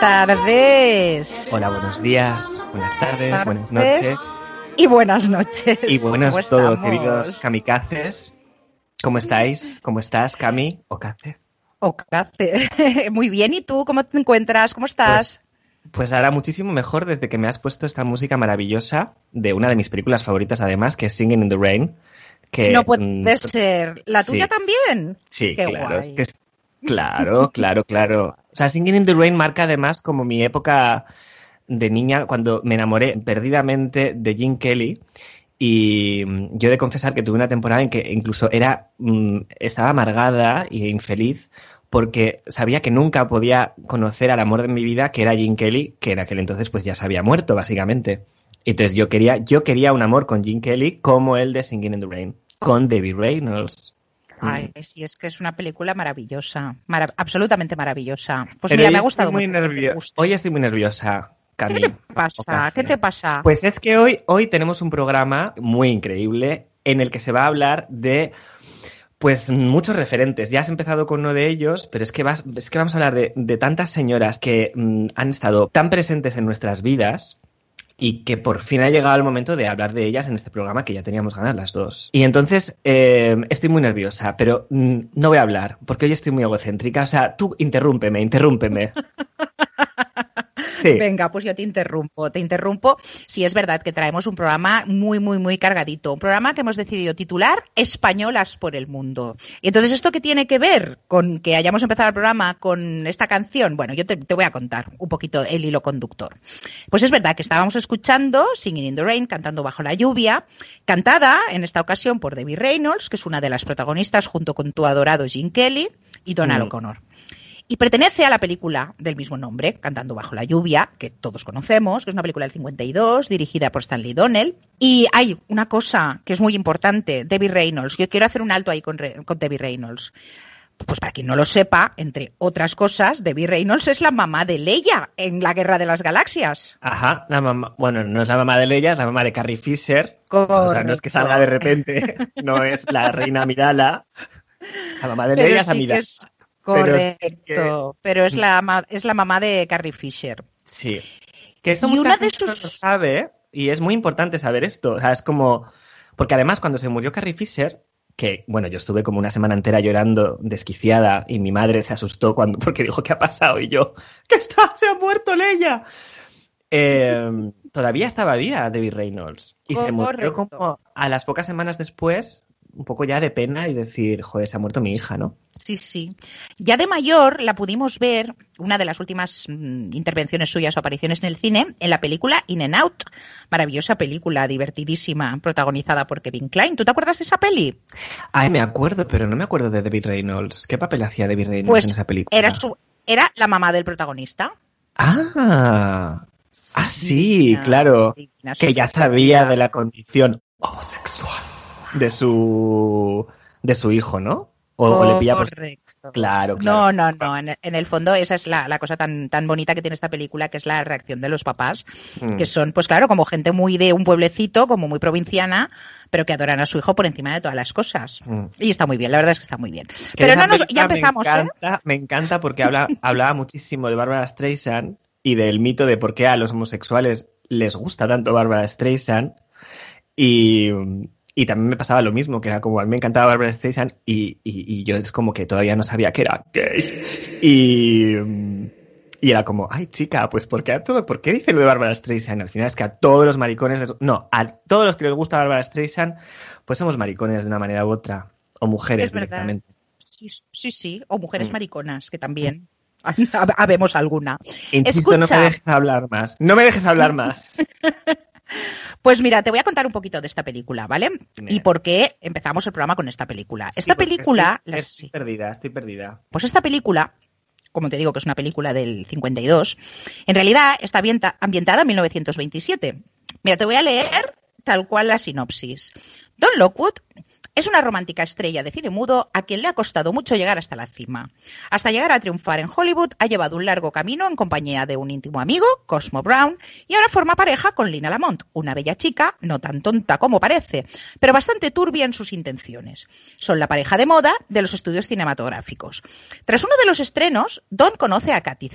Buenas tardes. Hola, buenos días, buenas tardes, buenas noches. Y buenas noches. Y buenas todos, queridos kamikazes. ¿Cómo estáis? ¿Cómo estás, Cami? Ocace. Ocace. Muy bien, ¿y tú cómo te encuentras? ¿Cómo estás? Pues, pues, ahora muchísimo mejor desde que me has puesto esta música maravillosa de una de mis películas favoritas, además, que es Singing in the Rain. Que, no puede ser. ¿La tuya también? Sí, claro. claro, claro, claro. O sea, Singing in the Rain marca además como mi época de niña cuando me enamoré perdidamente de Jim Kelly. Y mm, yo he de confesar que tuve una temporada en que incluso era, mm, estaba amargada e infeliz porque sabía que nunca podía conocer al amor de mi vida, que era Jim Kelly, que en aquel entonces pues ya se había muerto, básicamente. Entonces yo quería, yo quería un amor con Jim Kelly como el de Singing in the Rain, con Debbie Reynolds. Ay, sí, es que es una película maravillosa, absolutamente maravillosa. Pues mira, me ha gustado muy mucho. Hoy estoy muy nerviosa. ¿Qué te pasa? ¿Qué te pasa? Pues es que hoy, hoy tenemos un programa muy increíble en el que se va a hablar de pues muchos referentes. Ya has empezado con uno de ellos, pero es que, vas, es que vamos a hablar de, tantas señoras que mm, han estado tan presentes en nuestras vidas y que por fin ha llegado el momento de hablar de ellas en este programa que ya teníamos ganas las dos. Y entonces eh, estoy muy nerviosa, pero mm, no voy a hablar porque hoy estoy muy egocéntrica. O sea, tú interrúmpeme, interrúmpeme. Venga, pues yo te interrumpo, te interrumpo. Si es verdad que traemos un programa muy, muy, muy cargadito, un programa que hemos decidido titular Españolas por el Mundo. Y entonces, ¿esto qué tiene que ver con que hayamos empezado el programa con esta canción? Bueno, yo te, te voy a contar un poquito el hilo conductor. Pues es verdad que estábamos escuchando Singing in the Rain, cantando bajo la lluvia, cantada en esta ocasión por Debbie Reynolds, que es una de las protagonistas junto con tu adorado Jim Kelly y Donald mm. O'Connor y pertenece a la película del mismo nombre, Cantando bajo la lluvia, que todos conocemos, que es una película del 52, dirigida por Stanley Donnell. Y hay una cosa que es muy importante, Debbie Reynolds. Yo quiero hacer un alto ahí con, Debbie Reynolds. Pues para quien no lo sepa, entre otras cosas, Debbie Reynolds es la mamá de Leia en la Guerra de las Galaxias. Ajá, la mamá, bueno, no es la mamá de Leia, es la mamá de Carrie Fisher. O sea, no es que salga de repente, no es la reina Amidala. La mamá de Leia es Amidala. Correcto, pero es, la, es la mamá de Carrie Fisher. Sí. Que esto y una de sus... sabe, y es muy importante saber esto. O sea, es como. Porque además, cuando se murió Carrie Fisher, que, bueno, yo estuve como una semana entera llorando, desquiciada, y mi madre se asustó cuando, porque dijo, ¿qué ha pasado? Y yo, ¿qué está? ¡Se ha muerto Leia! Em, todavía estaba viva Debbie Reynolds. Y se murió como a las pocas semanas después un poco ya de pena y decir, joder, se ha muerto mi hija, ¿no? Sí, sí. Ya de mayor la pudimos ver, una de las últimas mm, intervenciones suyas o apariciones en el cine, en la película In and Out. Maravillosa película, divertidísima, protagonizada por Kevin Klein. ¿Tú te acuerdas de esa peli? Ay, me acuerdo, pero no me acuerdo de David Reynolds. ¿Qué papel hacía David Reynolds pues en esa película? Era, su, era la mamá del protagonista. Ah, ah sí, claro. Que ya sabía de la condición homosexual de su de su hijo, ¿no? O, le pilla Claro, claro. No, no, no. En, el fondo esa es la, cosa tan, tan bonita que tiene esta película, que es la reacción de los papás, mm. que son, pues claro, como gente muy de un pueblecito, como muy provinciana, pero que adoran a su hijo por encima de todas las cosas. Mm. Y está muy bien, la verdad es que está muy bien. Pero no nos, ya empezamos, me ¿eh? encanta, Me encanta porque habla, hablaba muchísimo de Barbara Streisand y del mito de por qué a los homosexuales les gusta tanto Barbara Streisand. Y, y también me pasaba lo mismo, que era como a mí me encantaba Barbara Streisand y, y, yo es como que todavía no sabía que era gay. Y, y era como, ay chica, pues ¿por qué, a todo, ¿por qué dice lo de Barbara Streisand? Al final es que a todos los maricones, les, no, a todos los que les gusta Barbara Streisand, pues somos maricones de una manera u otra, o mujeres directamente. Sí, sí, o mujeres mm. mariconas, que también. Habemos alguna. Insisto, no me dejes hablar más. No me dejes hablar más. Pues mira, te voy a contar un poquito de esta película, ¿vale? Y por qué empezamos el programa con esta película. Esta película... Estoy, perdida, estoy perdida. Pues esta película como te digo que es una película del 52, en realidad está ambientada en 1927. Mira, te voy a leer tal cual la sinopsis. Don Lockwood es una romántica estrella de cine mudo a quien le ha costado mucho llegar hasta la cima. Hasta llegar a triunfar en Hollywood ha llevado un largo camino en compañía de un íntimo amigo, Cosmo Brown, y ahora forma pareja con Lina Lamont, una bella chica, no tan tonta como parece, pero bastante turbia en sus intenciones. Son la pareja de moda de los estudios cinematográficos. Tras uno de los estrenos, Don conoce a Katy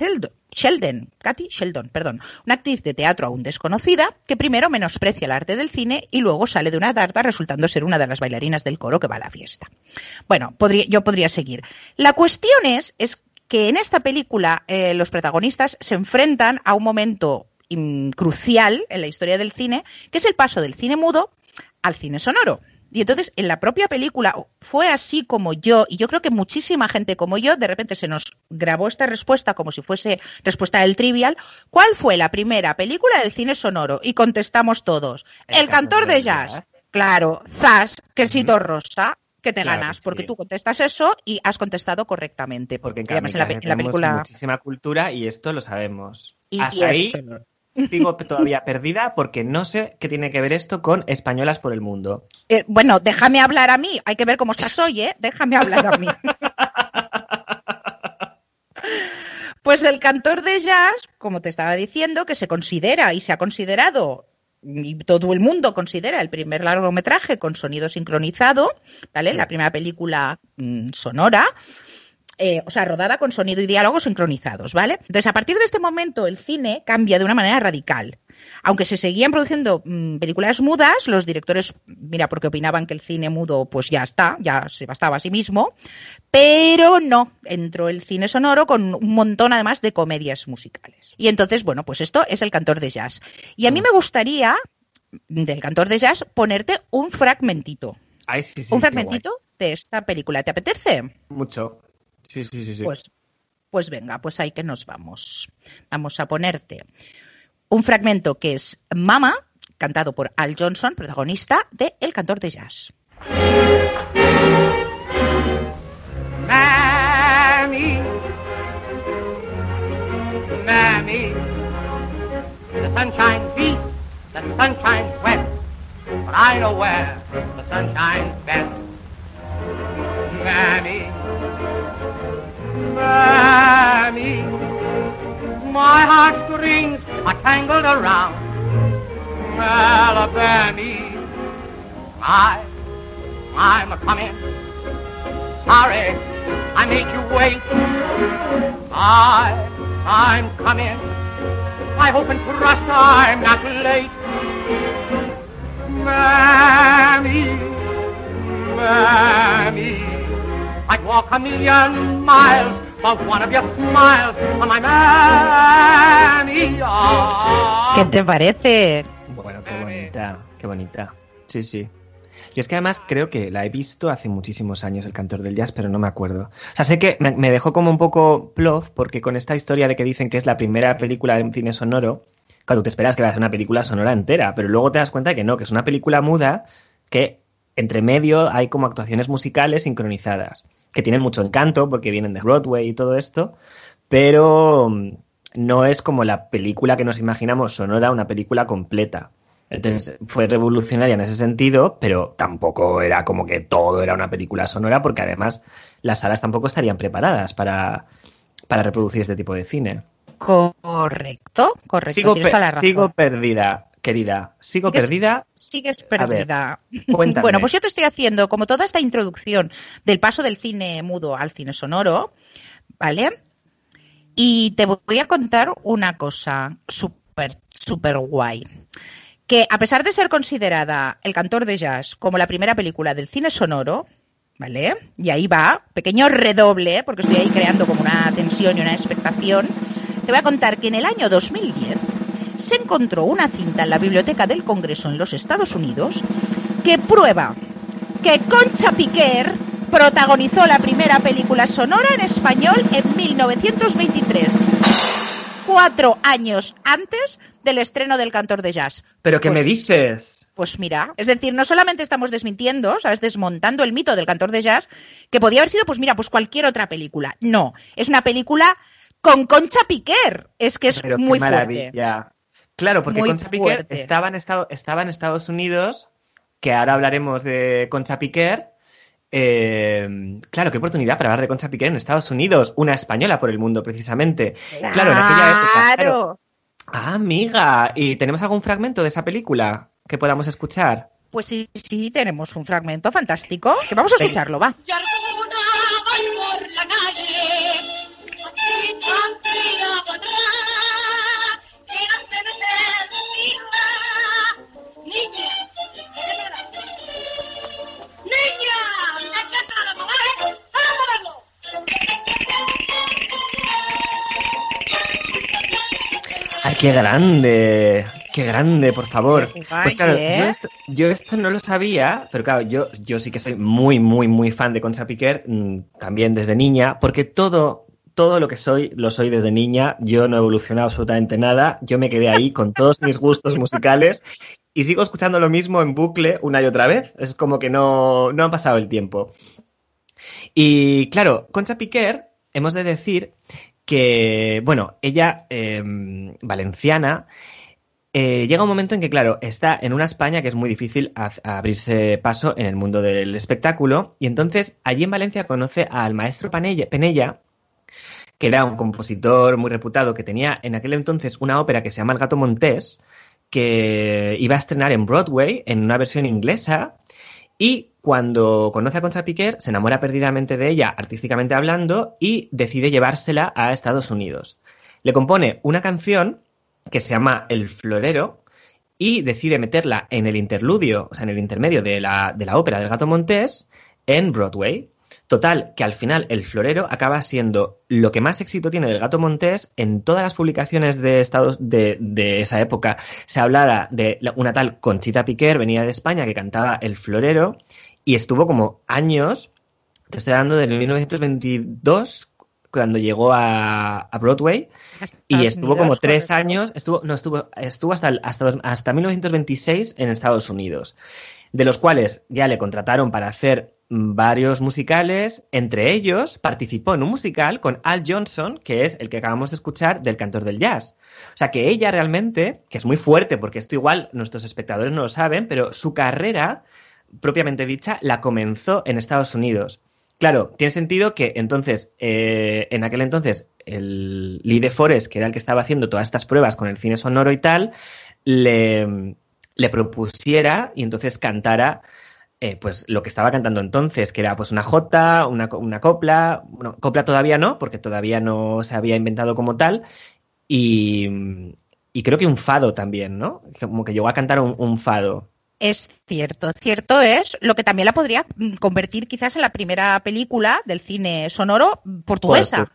Sheldon, Katy Sheldon, perdón, una actriz de teatro aún desconocida que primero menosprecia el arte del cine y luego sale de una tarta resultando ser una de las bailarinas del coro que va a la fiesta. Bueno, yo podría seguir. La cuestión es, es que en esta película eh, los protagonistas se enfrentan a un momento crucial en la historia del cine, que es el paso del cine mudo al cine sonoro. Y entonces en la propia película fue así como yo, y yo creo que muchísima gente como yo, de repente se nos grabó esta respuesta como si fuese respuesta del trivial. ¿Cuál fue la primera película del cine sonoro? Y contestamos todos. El, cantor de jazz. Claro, Zas, quesito rosa, que te ganas, porque tú contestas eso y has contestado correctamente. Porque en, la, película muchísima cultura y esto lo sabemos. Y, Hasta ahí sigo todavía perdida porque no sé qué tiene que ver esto con españolas por el mundo. Eh, bueno, déjame hablar a mí. Hay que ver cómo estás hoy, ¿eh? Déjame hablar a mí. pues el cantor de jazz, como te estaba diciendo, que se considera y se ha considerado y todo el mundo considera el primer largometraje con sonido sincronizado, ¿vale? La primera película mm, sonora. Eh, o sea, rodada con sonido y diálogo sincronizados, ¿vale? Entonces, a partir de este momento, el cine cambia de una manera radical. Aunque se seguían produciendo mm, películas mudas, los directores, mira, porque opinaban que el cine mudo, pues ya está, ya se bastaba a sí mismo, pero no, entró el cine sonoro con un montón además de comedias musicales. Y entonces, bueno, pues esto es el cantor de jazz. Y a mí me gustaría, del cantor de jazz, ponerte un fragmentito. un fragmentito de esta película. ¿Te apetece? Mucho. Pues, pues venga, pues ahí que nos vamos. Vamos a ponerte un fragmento que es Mama, cantado por Al Johnson, protagonista de El cantor de jazz. I, I'm coming. I hope and trust I'm not late. Mammy, Mammy. I'd walk a million miles for one of your smiles on my mammy. ¿Qué te parece? Bueno, qué bonita, qué bonita. Sí, sí. Yo es que además creo que la he visto hace muchísimos años, El Cantor del Jazz, pero no me acuerdo. O sea, sé que me, dejó como un poco plof, porque con esta historia de que dicen que es la primera película de un cine sonoro, cuando te esperas que va a ser una película sonora entera, pero luego te das cuenta que no, que es una película muda que entre medio hay como actuaciones musicales sincronizadas que tienen mucho encanto porque vienen de Broadway y todo esto, pero mm, no es como la película que nos imaginamos sonora, una película completa. Entonces fue revolucionaria en ese sentido, pero tampoco era como que todo era una película sonora, porque además las salas tampoco estarían preparadas para, para reproducir este tipo de cine. Correcto, correcto. sigo perdida querida. Sigo perdida. Sigues perdida. bueno, pues yo te estoy haciendo como toda esta introducción del paso del cine mudo al cine sonoro, ¿vale? Y te voy a contar una cosa súper, súper guay. Que a pesar de ser considerada El cantor de jazz como la primera película del cine sonoro, ¿vale? Y ahí va, pequeño redoble, porque estoy ahí creando como una tensión y una expectación. Te voy a contar que en el año 2010 se encontró una cinta en la Biblioteca del Congreso en los Estados Unidos que prueba que Concha Piquer protagonizó la primera película sonora en español en 1923 cuatro años antes del estreno del Cantor de Jazz. ¿Pero qué me pues, dices? Pues mira, es decir, no solamente estamos desmintiendo, ¿sabes? Desmontando el mito del Cantor de Jazz, que podía haber sido, pues mira, pues cualquier otra película. No, es una película con Concha Piquer. Es que es muy fuerte. Claro, porque Concha Piquer estaba en, estaba en Estados Unidos, que ahora hablaremos de Concha Piquer, eh, claro, qué oportunidad para hablar de Concha Piquer en Estados Unidos, una española por el mundo, precisamente. Claro, en aquella época. Claro. Ah, amiga, ¿y tenemos algún fragmento de esa película que podamos escuchar? Pues sí, sí, tenemos un fragmento fantástico, que vamos a escucharlo, va. ¡Ay, qué grande! ¡Qué grande, por favor! Pues claro, yo esto, no lo sabía, pero claro, yo, yo sí que soy muy, muy, muy fan de Concha Piquer, mm, también desde niña, porque todo, todo lo que soy lo soy desde niña. Yo no he evolucionado absolutamente nada. Yo me quedé ahí con todos mis gustos musicales y sigo escuchando lo mismo en bucle una y otra vez. Es como que no, no ha pasado el tiempo. Y claro, Concha Piquer, hemos de decir que, bueno, ella, em, valenciana, eh, llega un momento en que, claro, está en una España que es muy difícil abrirse paso en el mundo del espectáculo, y entonces allí en Valencia conoce al maestro Penella, que era un compositor muy reputado, que tenía en aquel entonces una ópera que se llama El gato montés, que iba a estrenar en Broadway en una versión inglesa, y cuando conoce a Concha Piquer, se enamora perdidamente de ella, artísticamente hablando, y decide llevársela a Estados Unidos. Le compone una canción que se llama El Florero y decide meterla en el interludio, o sea, en el intermedio de la, de la ópera del Gato Montés en Broadway. Total, que al final el florero acaba siendo lo que más éxito tiene del gato montés. En todas las publicaciones de Estados de, esa época se hablaba de una tal Conchita Piquer, venía de España, que cantaba el florero y estuvo como años, te estoy hablando de 1922, cuando llegó a, Broadway y estuvo como tres años, estuvo, no, estuvo, estuvo hasta, hasta, hasta 1926 en Estados Unidos, de los cuales ya le contrataron para hacer varios musicales, entre ellos participó en un musical con Al Johnson, que es el que acabamos de escuchar del cantor del jazz. O sea que ella realmente, que es muy fuerte, porque esto igual nuestros espectadores no lo saben, pero su carrera, propiamente dicha, la comenzó en Estados Unidos. Claro, tiene sentido que entonces, eh, en aquel entonces, el Lee de Forest, que era el que estaba haciendo todas estas pruebas con el cine sonoro y tal, le, propusiera y entonces cantara eh, pues lo que estaba cantando entonces, que era pues una jota, una, una copla, bueno, copla todavía no, porque todavía no se había inventado como tal, y, creo que un fado también, ¿no? Como que llegó a cantar un, fado. Es cierto, cierto es lo que también la podría convertir quizás en la primera película del cine sonoro portuguesa.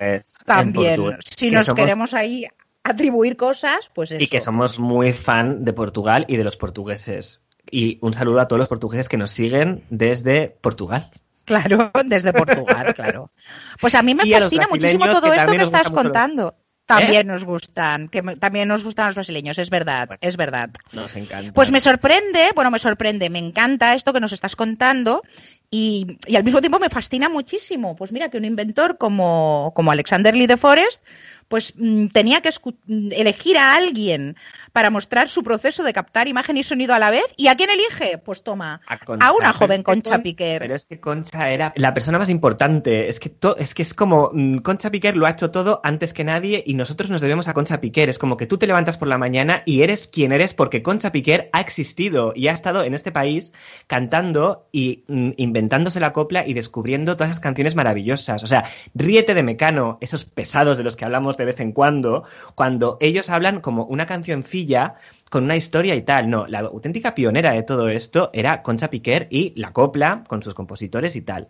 también, si nos queremos ahí atribuir cosas, pues eso. Y que somos muy fan de Portugal y de los portugueses. Y un saludo a todos los portugueses que nos siguen desde Portugal. Claro, desde Portugal, claro. Pues a mí me fascina muchísimo todo esto que estás contando. También ¿Eh? nos gustan, que también nos gustan los brasileños, es verdad, es verdad. Nos encanta. Pues me sorprende, bueno, me sorprende, me encanta esto que nos estás contando y, y, al mismo tiempo me fascina muchísimo. Pues mira, que un inventor como, como Alexander Lee de Forest, pues mm, tenía que mm, elegir a alguien para mostrar su proceso de captar imagen y sonido a la vez. ¿Y a quién elige? Pues toma, a, una joven Concha Piquer. Pero es que Concha era la persona más importante. Es que, es que es como mm, Concha Piquer lo ha hecho todo antes que nadie y nosotros nos debemos a Concha Piquer. Es como que tú te levantas por la mañana y eres quien eres porque Concha Piquer ha existido y ha estado en este país cantando y inventándose la copla y descubriendo todas esas canciones maravillosas. O sea, ríete de Mecano, esos pesados de los que hablamos de vez en cuando, cuando ellos hablan como una cancioncilla con una historia y tal. No, la auténtica pionera de todo esto era Concha Piquer y la copla con sus compositores y tal.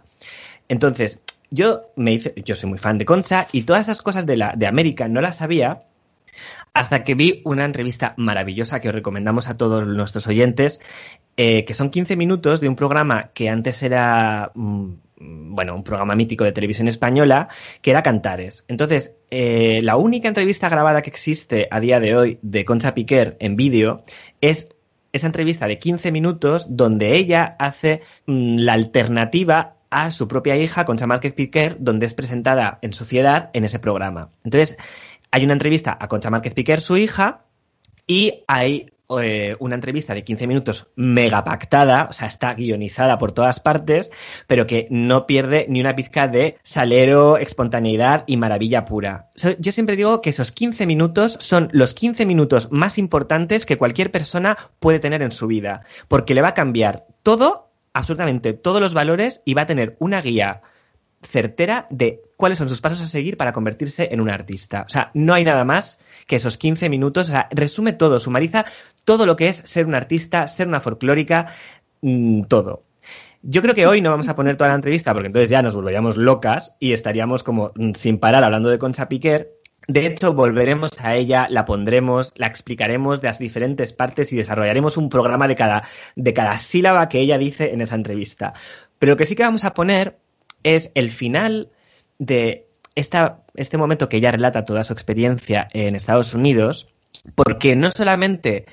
Entonces, yo me hice, yo soy muy fan de Concha y todas esas cosas de la de América no las sabía hasta que vi una entrevista maravillosa que os recomendamos a todos nuestros oyentes, eh, que son 15 minutos de un programa que antes era mm, bueno, un programa mítico de televisión española, que era Cantares. Entonces, eh, la única entrevista grabada que existe a día de hoy de Concha Piquer en vídeo es esa entrevista de 15 minutos donde ella hace mm, la alternativa a su propia hija, Concha Márquez Piquer, donde es presentada en sociedad en ese programa. Entonces, hay una entrevista a Concha Márquez Piquer, su hija, y hay eh, una entrevista de 15 minutos mega pactada, o sea, está guionizada por todas partes, pero que no pierde ni una pizca de salero, espontaneidad y maravilla pura. yo siempre digo que esos 15 minutos son los 15 minutos más importantes que cualquier persona puede tener en su vida, porque le va a cambiar todo, absolutamente todos los valores y va a tener una guía certera de cuáles son sus pasos a seguir para convertirse en un artista. O sea, no hay nada más que esos 15 minutos, o sea, resume todo, sumariza todo lo que es ser un artista, ser una folclórica, mm, todo. Yo creo que hoy no vamos a poner toda la entrevista porque entonces ya nos volveríamos locas y estaríamos como mm, sin parar hablando de Concha Piquer. De hecho, volveremos a ella, la pondremos, la explicaremos de las diferentes partes y desarrollaremos un programa de cada, de cada sílaba que ella dice en esa entrevista. Pero lo que sí que vamos a poner es el final de este momento que ella relata toda su experiencia en Estados Unidos, porque no solamente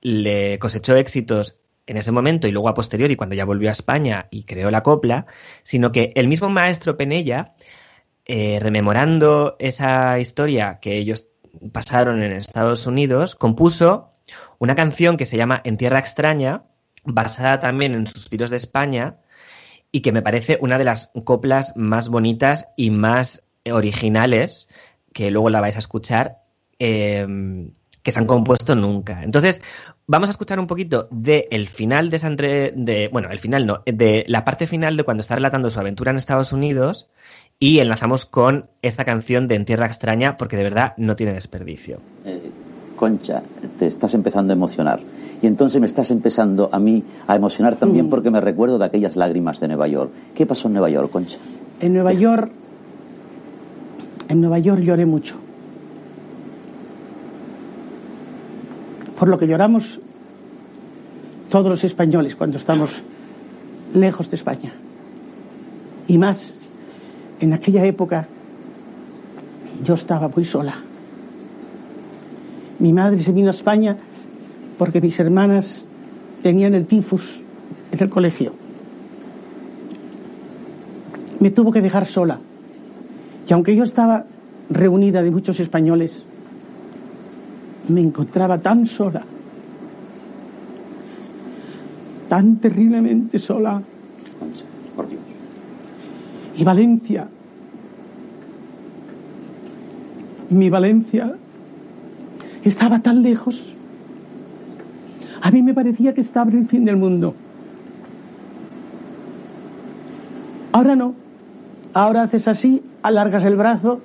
le cosechó éxitos en ese momento y luego a posteriori cuando ya volvió a España y creó la copla, sino que el mismo maestro Penella, eh, rememorando esa historia que ellos pasaron en Estados Unidos, compuso una canción que se llama En Tierra Extraña, basada también en Suspiros de España, y que me parece una de las coplas más bonitas y más originales, que luego la vais a escuchar, em, que se han compuesto nunca. Entonces, vamos a escuchar un poquito de el final de esa de, bueno, el final no, de la parte final de cuando está relatando su aventura en Estados Unidos y enlazamos con esta canción de En Tierra Extraña porque de verdad no tiene desperdicio. Eh, Concha, te estás empezando a emocionar. Y entonces me estás empezando a mí a emocionar también mm. porque me recuerdo de aquellas lágrimas de Nueva York. ¿Qué pasó en Nueva York, Concha? En Nueva York, en Nueva York lloré mucho. Por lo que lloramos todos los españoles cuando estamos lejos de España. Y más, en aquella época yo estaba muy sola. Mi madre se vino a España porque mis hermanas tenían el tifus en el colegio. Me tuvo que dejar sola. Y aunque yo estaba reunida de muchos españoles, me encontraba tan sola, tan terriblemente sola. Y Valencia, mi Valencia, estaba tan lejos. A mí me parecía que estaba el fin del mundo. Ahora no. Ahora haces así, alargas el brazo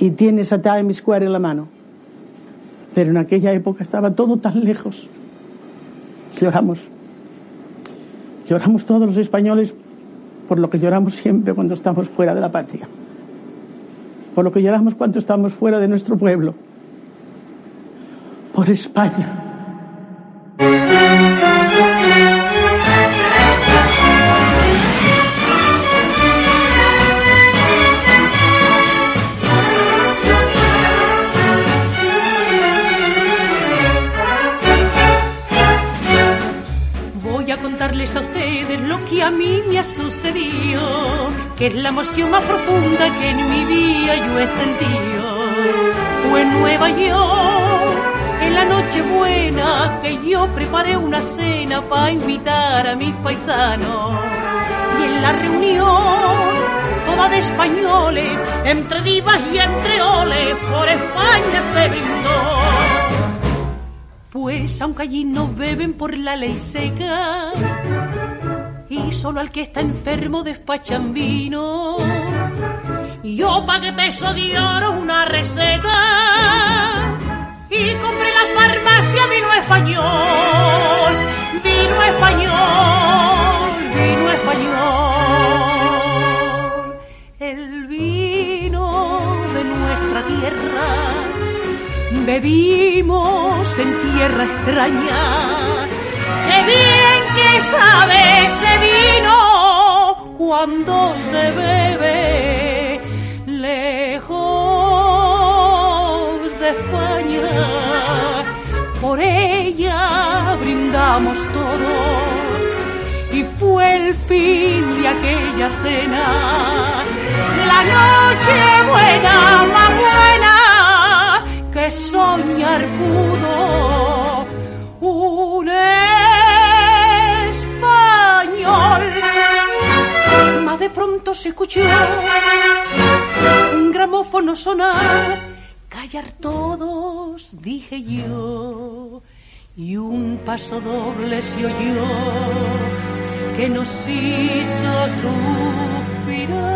y tienes a Times Square en la mano. Pero en aquella época estaba todo tan lejos. Lloramos. Lloramos todos los españoles por lo que lloramos siempre cuando estamos fuera de la patria. Por lo que lloramos cuando estamos fuera de nuestro pueblo. Por España. Que es la emoción más profunda que en mi vida yo he sentido. Fue en Nueva York en la noche buena que yo preparé una cena para invitar a mis paisanos. Y en la reunión, toda de españoles, entre divas y entre oles, por España se brindó. Pues aunque allí no beben por la ley seca, y solo al que está enfermo despachan vino, yo pagué peso de oro una receta y compré la farmacia vino español, vino español, vino español. El vino de nuestra tierra, bebimos en tierra extraña. Que sabe ese vino cuando se bebe lejos de España, por ella brindamos todos y fue el fin de aquella cena, la noche buena, más buena que soñar pudo escuchó un gramófono sonar, callar todos, dije yo, y un paso doble se oyó que nos hizo suspirar.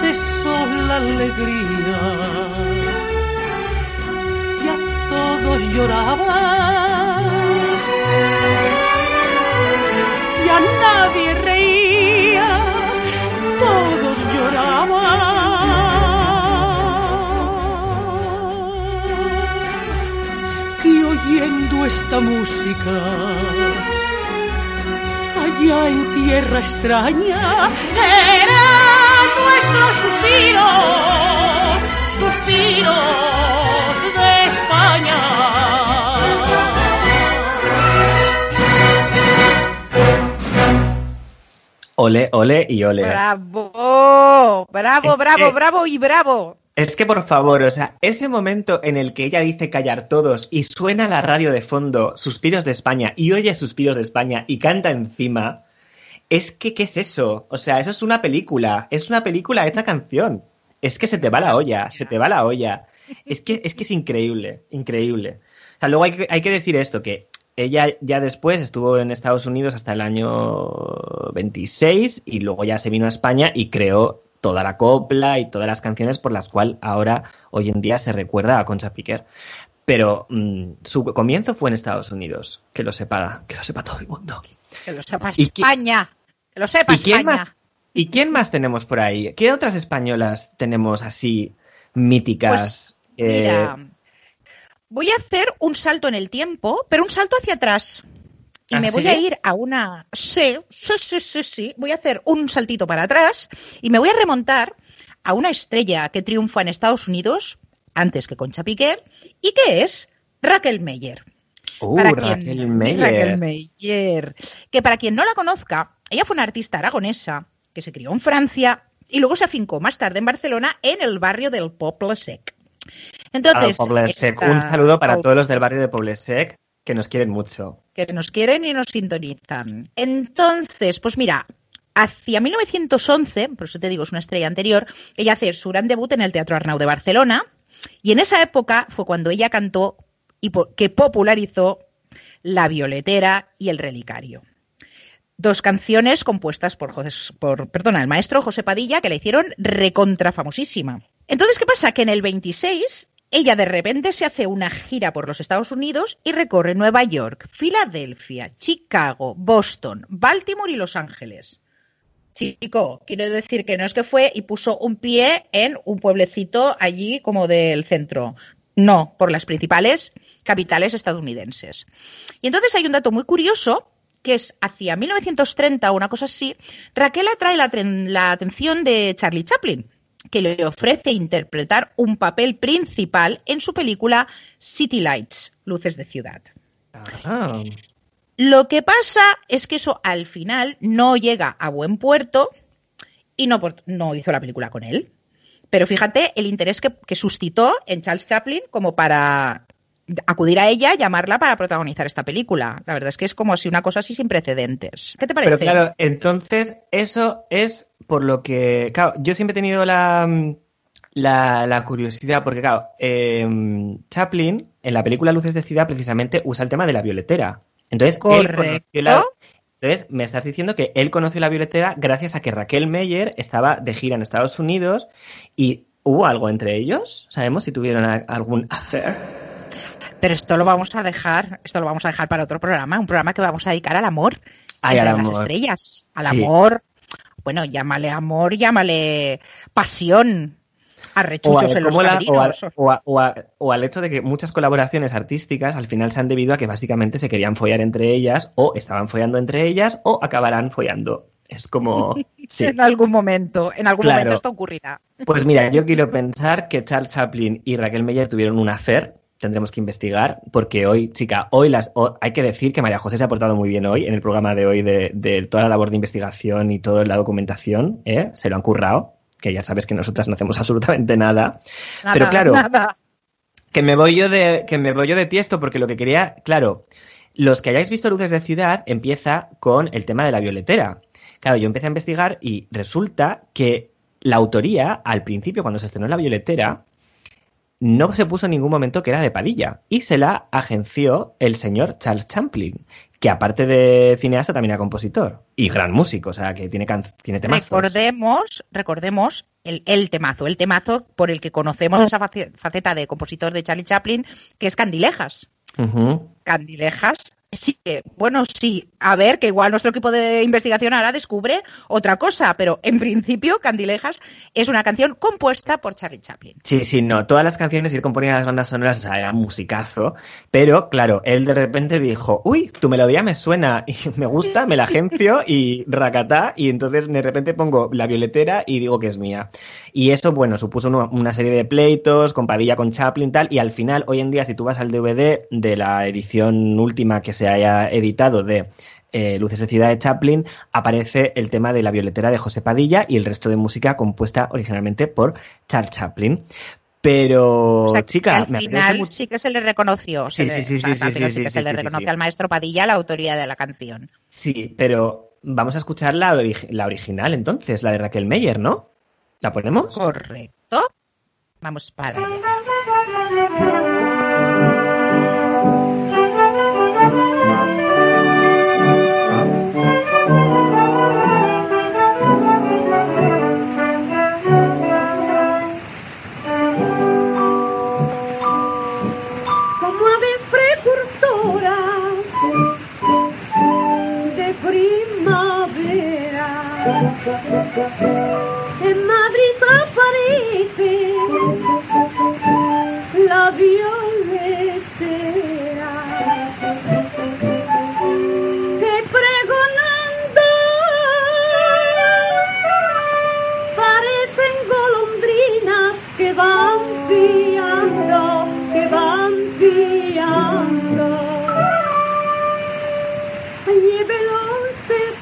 Cesó la alegría y a todos lloraban nadie reía, todos lloraban. Y oyendo esta música, allá en tierra extraña, eran nuestros suspiros, suspiros de España. Ole, ole y ole. Bravo, bravo, Es bravo, que- bravo y bravo. Es que por favor, o sea, ese momento en el que ella dice callar todos y suena la radio de fondo, Suspiros de España, y oye Suspiros de España y canta encima, es que, ¿qué es eso? O sea, eso es una película, es una película hecha canción. Es que se te va la olla, se te va la olla. Es que es, que es increíble, increíble. O sea, luego hay que, hay que decir esto, que ella ya después estuvo en Estados Unidos hasta el año 26 y luego ya se vino a España y creó toda la copla y todas las canciones por las cuales ahora, hoy en día, se recuerda a Concha Piquer. Pero mm, su comienzo fue en Estados Unidos, que lo sepa, que lo sepa todo el mundo. Que lo sepa ¿Y qui- España. Que lo sepa ¿Y quién, España. más, ¿Y quién más tenemos por ahí? ¿Qué otras españolas tenemos así míticas? Pues, Eh, Mira, voy a hacer un salto en el tiempo, pero un salto hacia atrás. Y ¿Ah, me voy sí? a ir a una... Sí, sí, sí, sí, sí. Voy a hacer un saltito para atrás y me voy a remontar a una estrella que triunfa en Estados Unidos antes que Concha Piqué y que es Raquel Meyer. uh, Para Raquel quien- Meyer. Raquel Meyer. Que para quien no la conozca, ella fue una artista aragonesa que se crió en Francia y luego se afincó más tarde en Barcelona en el barrio del Poble Sec. Entonces, esta- Un saludo para todos los del barrio de Poble Sec que nos quieren mucho. que nos quieren y nos sintonizan. Entonces, pues mira, hacia 1911, por eso te digo, es una estrella anterior, ella hace su gran debut en el Teatro Arnau de Barcelona y en esa época fue cuando ella cantó y que popularizó La Violetera y El Relicario. Dos canciones compuestas por, José- por perdona, el maestro José Padilla que la hicieron recontra famosísima. Entonces, ¿qué pasa? Que en el 26 ella de repente se hace una gira por los Estados Unidos y recorre Nueva York, Filadelfia, Chicago, Boston, Baltimore y Los Ángeles. Chico, quiero decir que no es que fue y puso un pie en un pueblecito allí como del centro. No, por las principales capitales estadounidenses. Y entonces hay un dato muy curioso que es hacia 1930 o una cosa así, Raquel atrae la, atención de Charlie Chaplin, que le ofrece interpretar un papel principal en su película City Lights, Luces de Ciudad. Ah, Lo que pasa es que eso al final no llega a buen puerto y no, hizo la película con él. Pero fíjate el interés que, que suscitó en Charles Chaplin como para acudir a ella, llamarla para protagonizar esta película. La verdad es que es como si una cosa así sin precedentes. ¿Qué te parece? Pero claro, entonces eso es por lo que, claro, yo siempre he tenido la, la, la curiosidad, porque claro, eh, Chaplin en la película Luces de Ciudad precisamente usa el tema de la violetera. Entonces, él la- entonces, me estás diciendo que él conoció la violetera gracias a que Raquel Meyer estaba de gira en Estados Unidos y hubo algo entre ellos. ¿Sabemos si tuvieron a- algún affair? Pero esto lo vamos a dejar, esto lo vamos a dejar para otro programa, un programa que vamos a dedicar al amor Ay, al las amor. estrellas, al Sí. amor. Bueno, llámale amor, llámale pasión, O, arrechuchos en los la- o, a- camerinos. o a- o a- o al hecho de que muchas colaboraciones artísticas al final se han debido a que básicamente se querían follar entre ellas, o estaban follando entre ellas, o acabarán follando. Es como. Sí. En algún momento, en algún Claro. momento esto ocurrirá. Pues mira, yo quiero pensar que Charles Chaplin y Raquel Meyer tuvieron un affair. Tendremos que investigar, porque hoy, chica, hoy las hay que decir que María José se ha portado muy bien hoy en el programa de hoy de, de toda la labor de investigación y toda la documentación, ¿eh? Se lo han currado, que ya sabes que nosotras no hacemos absolutamente nada. Nada, Pero claro, nada. que me voy yo de que me voy yo de tiesto porque lo que quería, claro, los que hayáis visto Luces de Ciudad empieza con el tema de la violetera. Claro, yo empecé a investigar y resulta que la autoría, al principio, cuando se estrenó la violetera, no se puso en ningún momento que era de Padilla y se la agenció el señor Charles Champlin, que aparte de cineasta también era compositor y gran músico, o sea, que tiene, tiene temazos. Recordemos, recordemos el, el, temazo, el temazo por el que conocemos esa faceta de compositor de Charlie Chaplin, que es Candilejas. Candilejas Sí, bueno, sí. A ver, que igual nuestro equipo de investigación ahora descubre otra cosa, pero en principio Candilejas es una canción compuesta por Charlie Chaplin. Sí, sí, no. Todas las canciones ir componiendo las bandas sonoras, o sea, era musicazo. Pero, claro, él de repente dijo, uy, tu melodía me suena y me gusta, me la agencio y racatá. Y entonces de repente pongo la violetera y digo que es mía. Y eso, bueno, supuso una, serie de pleitos con Padilla, con Chaplin, tal. Y al final, hoy en día, si tú vas al DVD de la edición última que se haya editado de eh, Luces de Ciudad de Chaplin, aparece el tema de la violetera de José Padilla y el resto de música compuesta originalmente por Charles Chaplin. Pero, o sea, chica, al final sí que se le reconoció. Sí, sí, sí, sí, sí, que se le reconoce al maestro Padilla la autoría de la canción. Sí, pero vamos a escuchar la, la original entonces, la de Raquel Meyer, ¿no? ¿La ponemos? Correcto. Vamos para allá. La violetera que pregonando parecen golondrinas que van piando, que van piando. Llévelo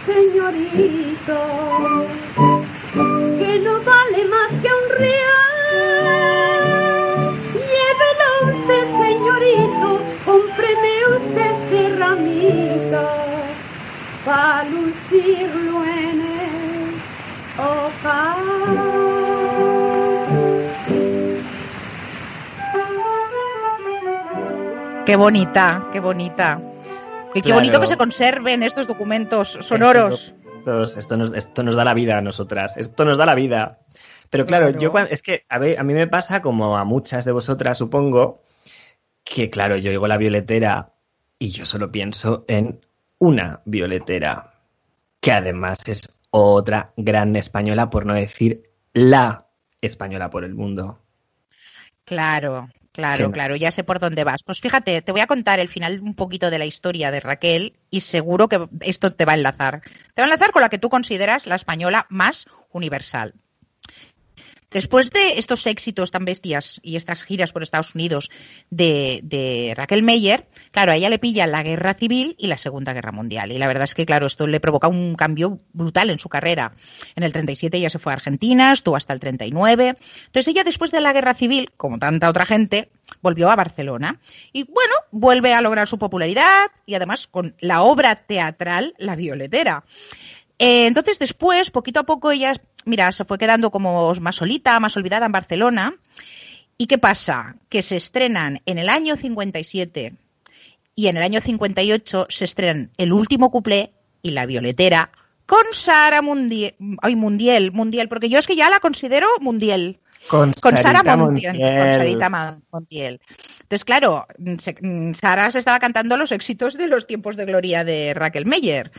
señorito, Qué bonita, qué bonita. Y qué Claro. bonito que se conserven estos documentos sonoros. Estos- Esto nos, esto nos da la vida a nosotras. Esto nos da la vida. Pero claro, Claro. yo es que a, ver, a mí me pasa como a muchas de vosotras, supongo, que claro, yo oigo la violetera y yo solo pienso en una violetera, que además es otra gran española, por no decir la española por el mundo. Claro, claro, claro, ya sé por dónde vas. Pues fíjate, te voy a contar el final un poquito de la historia de Raquel y seguro que esto te va a enlazar. Te va a enlazar con la que tú consideras la española más universal. Después de estos éxitos tan bestias y estas giras por Estados Unidos de, Raquel Meyer, claro, a ella le pilla la guerra civil y la Segunda Guerra Mundial. Y la verdad es que, claro, esto le provoca un cambio brutal en su carrera. En el 37 ella se fue a Argentina, estuvo hasta el 39. Entonces ella, después de la guerra civil, como tanta otra gente, volvió a Barcelona. Y bueno, vuelve a lograr su popularidad y además con la obra teatral La Violetera. Eh, entonces después, poquito a poco, ella, mira, se fue quedando como más solita, más olvidada en Barcelona. ¿Y qué pasa? Que se estrenan en el año 57 y en el año 58 se estrenan El último cuplé y La Violetera con Sara Mundial, ay, Mundial, Mundial, porque yo es que ya la considero Mundial. Con, Con Sara Montiel. Con. Sarita Montiel. Entonces, claro, se- Sara se estaba cantando los éxitos de los tiempos de gloria de Raquel Meyer.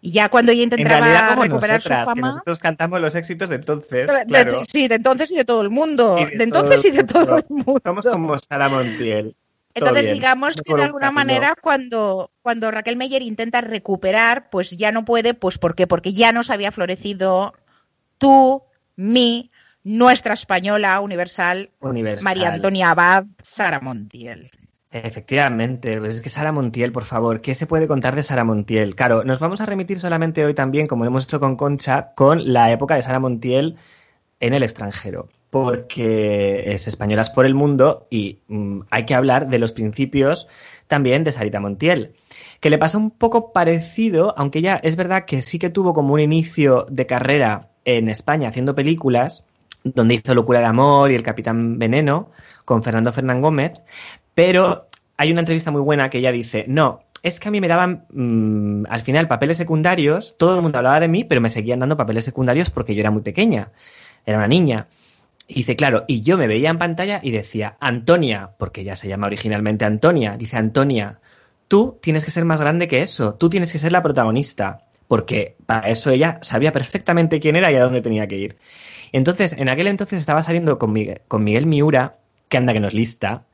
Y ya cuando ella En intentaba realidad, como recuperar su nosotras, que fama. nosotros cantamos los éxitos de entonces, de- de- claro. sí, de entonces y de todo el mundo. Y De, entonces y de todo el mundo. Somos como Sara Montiel. Entonces, bien. digamos que de un alguna manera, cuando, cuando Raquel Meyer intenta recuperar, pues ya no puede, pues ¿por qué? Porque ya nos había florecido tú, mí, nuestra española universal, Universal. María Antonia Abad, Sara Montiel. Efectivamente, pues es que Sara Montiel, por favor, ¿qué se puede contar de Sara Montiel? Claro, nos vamos a remitir solamente hoy también, como hemos hecho con Concha, con la época de Sara Montiel en el extranjero. porque es Españolas por el Mundo y mm, hay que hablar de los principios también de Sarita Montiel, que le pasa un poco parecido, aunque ella es verdad que sí que tuvo como un inicio de carrera en España haciendo películas, donde hizo Locura de Amor y El Capitán Veneno con Fernando Fernán Gómez, pero hay una entrevista muy buena que ella dice, no, es que a mí me daban mm, al final papeles secundarios, todo el mundo hablaba de mí, pero me seguían dando papeles secundarios porque yo era muy pequeña, era una niña. Y dice, claro, y yo me veía en pantalla y decía, Antonia, porque ella se llama originalmente Antonia, dice Antonia, tú tienes que ser más grande que eso, tú tienes que ser la protagonista, porque para eso ella sabía perfectamente quién era y a dónde tenía que ir. Entonces, en aquel entonces estaba saliendo con Miguel, con Miguel Miura, que anda que nos lista,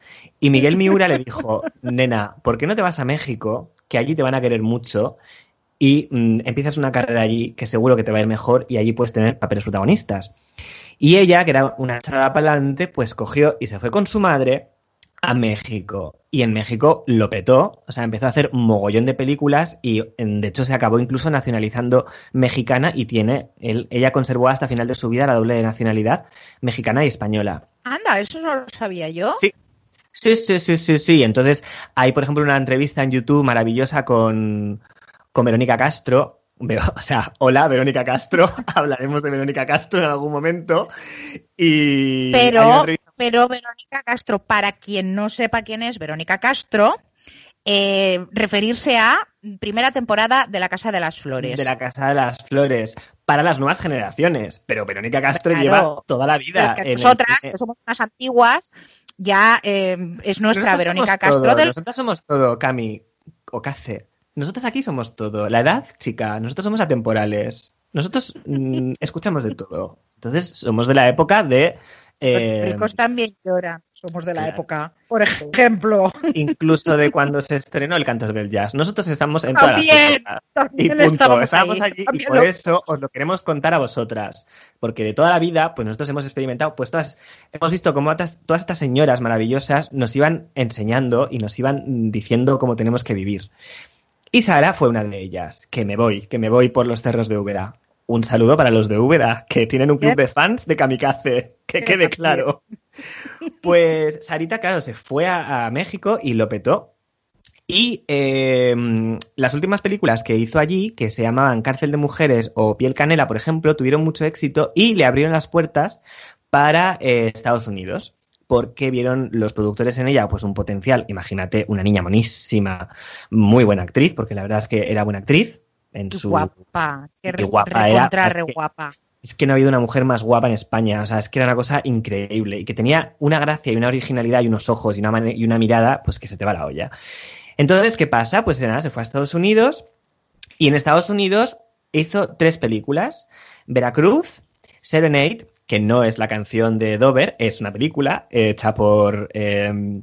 y Miguel Miura le dijo, nena, ¿por qué no te vas a México? Que allí te van a querer mucho y mm, empiezas una carrera allí que seguro que te va a ir mejor y allí puedes tener papeles protagonistas. Y ella, que era una echada para adelante, pues cogió y se fue con su madre a México. Y en México lo petó, o sea, empezó a hacer un mogollón de películas y de hecho se acabó incluso nacionalizando mexicana y tiene, ella conservó hasta final de su vida la doble nacionalidad mexicana y española. Anda, eso no lo sabía yo. Sí. Sí, sí, sí, sí, sí. Entonces, hay, por ejemplo, una entrevista en YouTube maravillosa con, con Verónica Castro, o sea, hola Verónica Castro, hablaremos de Verónica Castro en algún momento. Y pero, pero Verónica Castro, para quien no sepa quién es Verónica Castro, eh, referirse a primera temporada de La Casa de las Flores. De La Casa de las Flores, para las nuevas generaciones. Pero Verónica Castro lleva toda la vida. nosotras, que somos unas antiguas, ya eh, es nuestra Verónica Castro. Del... Nosotras somos todo, Cami, o Cace. Nosotros aquí somos todo. La edad, chica, nosotros somos atemporales. Nosotros mm, escuchamos de todo. Entonces, somos de la época de. Eh, Los ricos también lloran. Somos de la época, por ejemplo. Incluso de cuando se estrenó el Cantor del Jazz. Nosotros estamos en todas las Y punto. Estamos allí y por eso os lo queremos contar a vosotras. Porque de toda la vida, pues nosotros hemos experimentado, pues todas, hemos visto cómo todas estas señoras maravillosas nos iban enseñando y nos iban diciendo cómo tenemos que vivir. Y Sara fue una de ellas. Que me voy, que me voy por los cerros de Úbeda. Un saludo para los de Úbeda, que tienen un club de fans de Kamikaze, que quede claro. Pues Sarita, claro, se fue a, México y lo petó. Y eh, las últimas películas que hizo allí, que se llamaban Cárcel de Mujeres o Piel Canela, por ejemplo, tuvieron mucho éxito y le abrieron las puertas para eh, Estados Unidos porque vieron los productores en ella pues un potencial, imagínate, una niña monísima, muy buena actriz, porque la verdad es que era buena actriz en su guapa, qué guapa era, re guapa. Es que no ha habido una mujer más guapa en España, o sea, es que era una cosa increíble y que tenía una gracia y una originalidad y unos ojos y una, y una mirada, pues que se te va la olla. Entonces, ¿qué pasa? Pues nada, se fue a Estados Unidos y en Estados Unidos hizo tres películas, Veracruz, Serenade que no es la canción de Dover, es una película hecha por eh,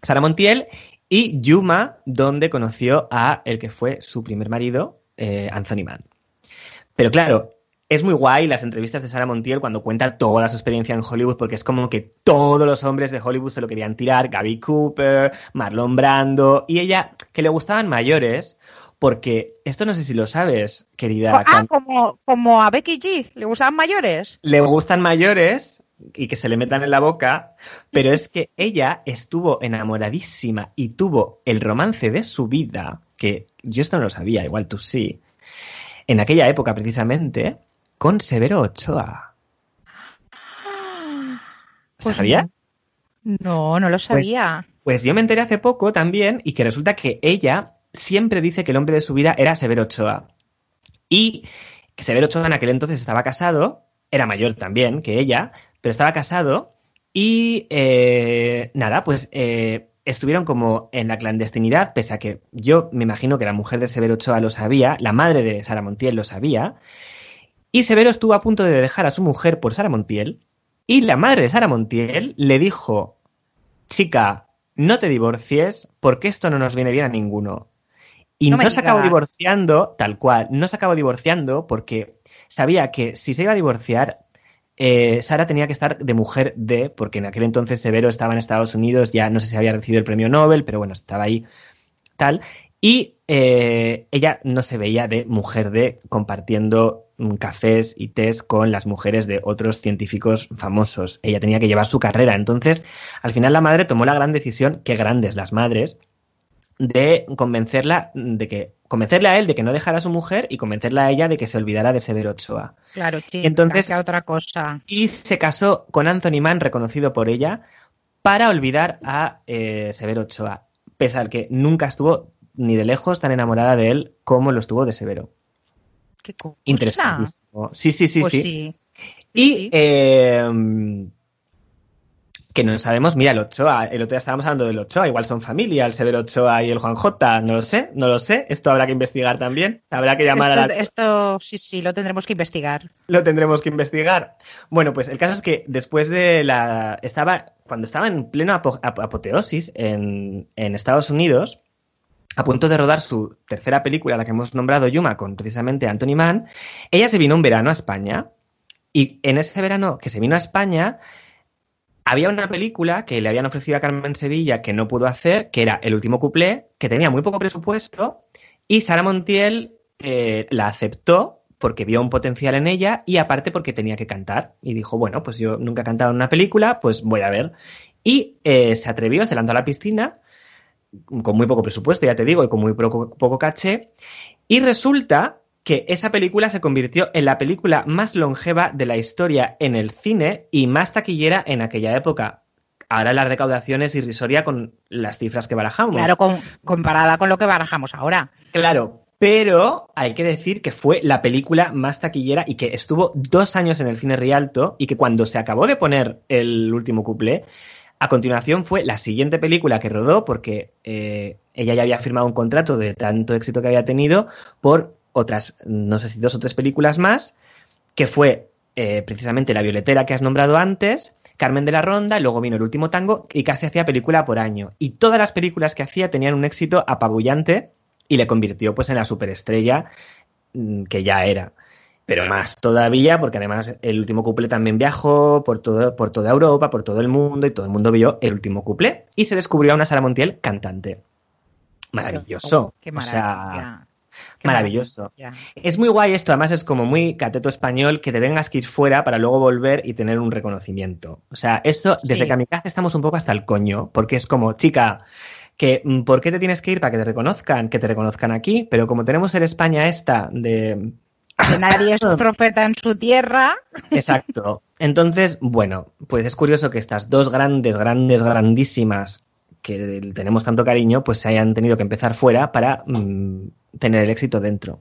Sara Montiel, y Yuma, donde conoció a el que fue su primer marido, eh, Anthony Mann. Pero claro, es muy guay las entrevistas de Sara Montiel cuando cuenta toda su experiencia en Hollywood, porque es como que todos los hombres de Hollywood se lo querían tirar, Gaby Cooper, Marlon Brando, y ella, que le gustaban mayores, porque esto no sé si lo sabes, querida. Ah, como, como a Becky G, ¿le gustan mayores? Le gustan mayores y que se le metan en la boca, pero es que ella estuvo enamoradísima y tuvo el romance de su vida, que yo esto no lo sabía, igual tú sí, en aquella época precisamente, con Severo Ochoa. Pues ¿Sabía? No, no lo pues, sabía. pues yo me enteré hace poco también y que resulta que ella siempre dice que el hombre de su vida era Severo Ochoa. Y que Severo Ochoa en aquel entonces estaba casado, era mayor también que ella, pero estaba casado y eh, nada, pues eh, estuvieron como en la clandestinidad, pese a que yo me imagino que la mujer de Severo Ochoa lo sabía, la madre de Sara Montiel lo sabía, y Severo estuvo a punto de dejar a su mujer por Sara Montiel, y la madre de Sara Montiel le dijo, chica, no te divorcies porque esto no nos viene bien a ninguno. Y no, se acabó divorciando, tal cual, no se acabó divorciando porque sabía que si se iba a divorciar, eh, Sara tenía que estar de mujer de, porque en aquel entonces Severo estaba en Estados Unidos, ya no sé si había recibido el premio Nobel, pero bueno, estaba ahí tal. Y eh, ella no se veía de mujer de compartiendo mm, cafés y tés con las mujeres de otros científicos famosos. Ella tenía que llevar su carrera. Entonces, al final la madre tomó la gran decisión, qué grandes las madres, de convencerla de que convencerle a él de que no dejara a su mujer y convencerla a ella de que se olvidara de Severo Ochoa. Claro, sí. Entonces, otra cosa. Y se casó con Anthony Mann, reconocido por ella, para olvidar a eh, Severo Ochoa, pese al que nunca estuvo ni de lejos tan enamorada de él como lo estuvo de Severo. ¿Qué cosa? Interesantísimo. Sí, sí, sí, Pues sí. sí. Y Sí. eh, que no sabemos, mira, el Ochoa, el otro día estábamos hablando del Ochoa, igual son familia, el Severo Ochoa y el Juan J, no lo sé, no lo sé, esto habrá que investigar también, habrá que llamar a la... esto sí, sí, lo tendremos que investigar. Lo tendremos que investigar. Bueno, pues el caso es que después de la... Estaba, cuando estaba en pleno apo- ap- apoteosis en, en Estados Unidos, a punto de rodar su tercera película, la que hemos nombrado Yuma, con precisamente Anthony Mann, ella se vino un verano a España y en ese verano que se vino a España había una película que le habían ofrecido a Carmen Sevilla que no pudo hacer, que era El último cuplé, que tenía muy poco presupuesto y Sara Montiel eh, la aceptó porque vio un potencial en ella y aparte porque tenía que cantar. Y dijo, bueno, pues yo nunca he cantado en una película, pues voy a ver. Y eh, se atrevió, se lanzó a la piscina con muy poco presupuesto, ya te digo, y con muy poco, poco caché. Y resulta que esa película se convirtió en la película más longeva de la historia en el cine y más taquillera en aquella época. Ahora la recaudación es irrisoria con las cifras que barajamos. Claro, con- comparada con lo que barajamos ahora. Claro, pero hay que decir que fue la película más taquillera y que estuvo dos años en el cine Rialto y que cuando se acabó de poner el último cuplé, a continuación fue la siguiente película que rodó porque eh, ella ya había firmado un contrato de tanto éxito que había tenido por otras, no sé si dos o tres películas más, que fue eh, precisamente La Violetera que has nombrado antes, Carmen de la Ronda, y luego vino El Último Tango y casi hacía película por año. Y todas las películas que hacía tenían un éxito apabullante y le convirtió pues en la superestrella mm, que ya era. Pero más todavía, porque además el último couple también viajó por, todo, por toda Europa, por todo el mundo, y todo el mundo vio el último couple. Y se descubrió a una Sara Montiel cantante. Maravilloso. Qué o sea, maravilla. Qué maravilloso. es muy guay esto, además es como muy cateto español que te vengas que ir fuera para luego volver y tener un reconocimiento. O sea, esto, desde Sí. que a mi casa estamos un poco hasta el coño, porque es como, chica, que mm, ¿por qué te tienes que ir para que te reconozcan? Que te reconozcan aquí, pero como tenemos en España esta de... Que nadie es profeta en su tierra. Exacto. Entonces, bueno, pues es curioso que estas dos grandes, grandes, grandísimas que tenemos tanto cariño, pues se hayan tenido que empezar fuera para mm, tener el éxito dentro.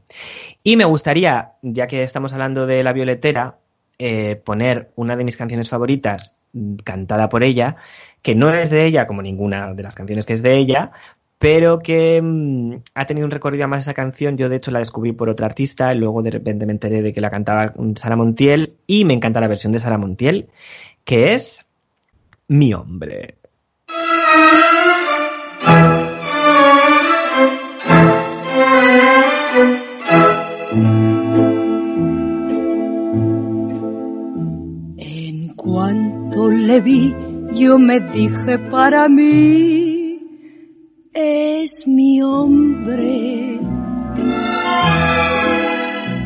Y me gustaría, ya que estamos hablando de la violetera, eh, poner una de mis canciones favoritas mm, cantada por ella, que no es de ella como ninguna de las canciones que es de ella, pero que mm, ha tenido un recorrido más esa canción. Yo de hecho la descubrí por otra artista, luego de repente me enteré de que la cantaba Sara Montiel y me encanta la versión de Sara Montiel, que es Mi hombre. En cuanto le vi, yo me dije para mí, es mi hombre.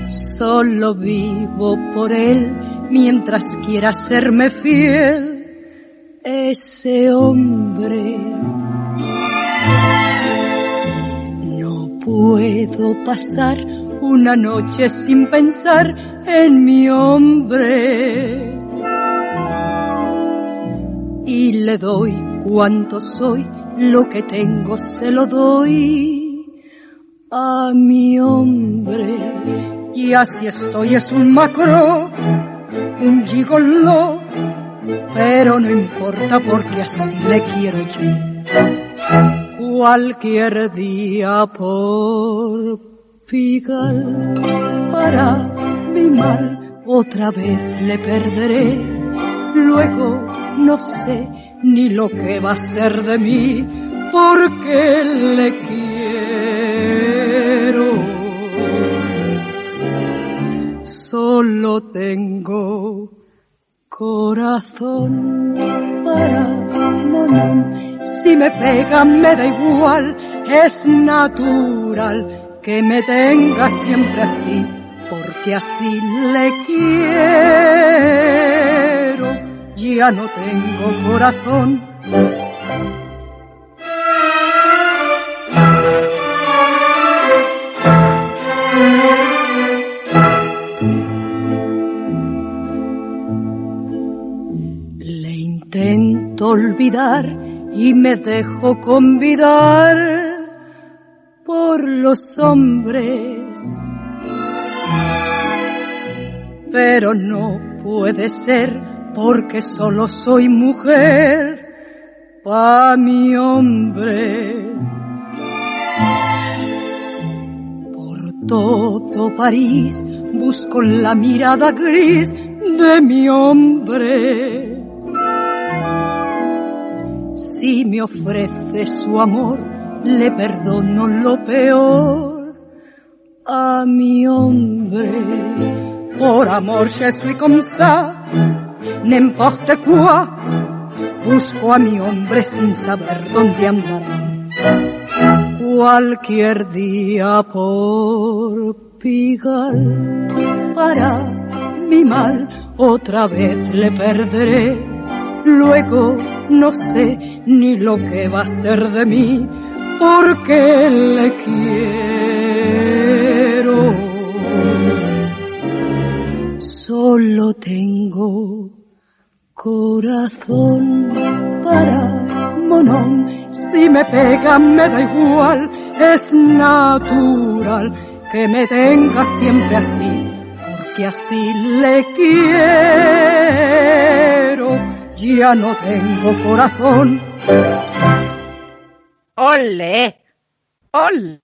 Solo vivo por él mientras quiera serme fiel, ese hombre. No puedo pasar una noche sin pensar en mi hombre. Y le doy cuanto soy, lo que tengo se lo doy a mi hombre. Y así estoy, es un macro, un gigolo, pero no importa porque así le quiero yo cualquier día por Pigal para mi mal otra vez le perderé luego no sé ni lo que va a ser de mí porque le quiero solo tengo corazón para monón. Si me pegan me da igual, es natural que me tenga siempre así, porque así le quiero. Ya no tengo corazón. Le intento olvidar y me dejo convidar por los hombres. Pero no puede ser porque solo soy mujer pa' mi hombre. Por todo París busco la mirada gris de mi hombre. Si me ofrece su amor, le perdono lo peor a mi hombre. Por amor, je suis comme ça, n'importe quoi. Busco a mi hombre sin saber dónde andará. Cualquier día por Pigal, para mi mal, otra vez le perderé. Luego no sé ni lo que va a ser de mí, porque le quiero. Solo tengo corazón para monón. Si me pega me da igual, es natural que me tenga siempre así, porque así le quiero. Ya no tengo corazón. ¡Ole! ¡Ole!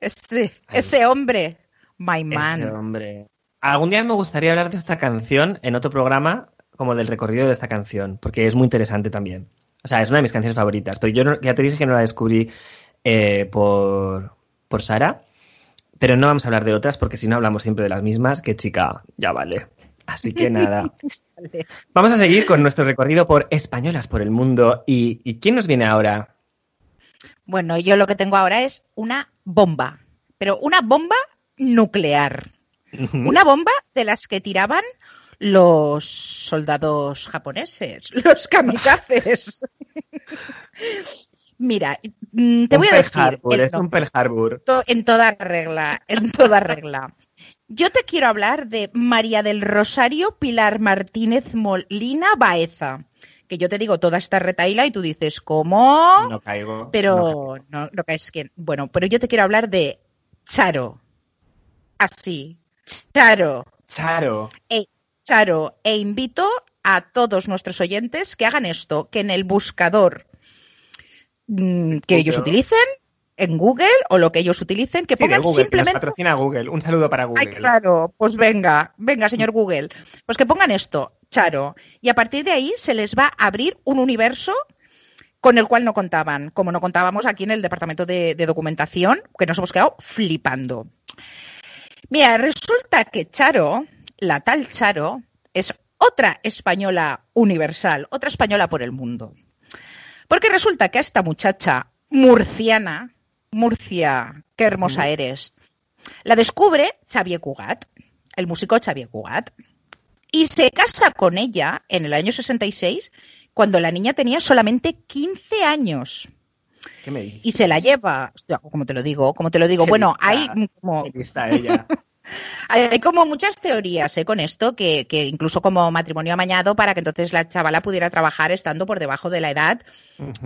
Ese, ese hombre. My man. Ese hombre. Algún día me gustaría hablar de esta canción en otro programa, como del recorrido de esta canción, porque es muy interesante también. O sea, es una de mis canciones favoritas, pero yo no- ya te dije que no la descubrí eh, por, por Sara, pero no vamos a hablar de otras porque si no hablamos siempre de las mismas, que chica, ya vale. Así que nada. Vamos a seguir con nuestro recorrido por Españolas por el mundo. ¿Y, y quién nos viene ahora? Bueno, yo lo que tengo ahora es una bomba, pero una bomba nuclear. Una bomba de las que tiraban los soldados japoneses, los kamikazes. Mira, mm, te Un voy a decir Harbor, es un Pearl Harbor. en toda regla, en toda regla. Yo te quiero hablar de María del Rosario Pilar Martínez Molina Baeza, que yo te digo toda esta retaila y tú dices, ¿cómo? No caigo. Pero no, no caes que. Bueno, pero yo te quiero hablar de Charo. Así. Charo. Charo. E, Charo. E invito a todos nuestros oyentes que hagan esto, que en el buscador mm, que ellos utilicen, en Google o lo que ellos utilicen, que Sí, pongan Google, que nos simplemente. patrocina Google. Un saludo para Google. Ay, claro, pues venga, venga, señor Google. Pues que pongan esto, Charo. Y a partir de ahí se les va a abrir un universo con el cual no contaban, como no contábamos aquí en el departamento de, de documentación, que nos hemos quedado flipando. Mira, resulta que Charo, la tal Charo, es otra española universal, otra española por el mundo. Porque resulta que a esta muchacha murciana, Murcia, qué hermosa eres, la descubre Xavier Cugat, el músico Xavier Cugat, y se casa con ella en el año 66, cuando la niña tenía solamente 15 años. ¿Qué me dices? Y se la lleva, como te lo digo, como te lo digo, bueno, hay como, ella. Hay como muchas teorías ¿eh? con esto, que, que incluso como matrimonio amañado para que entonces la chavala pudiera trabajar estando por debajo de la edad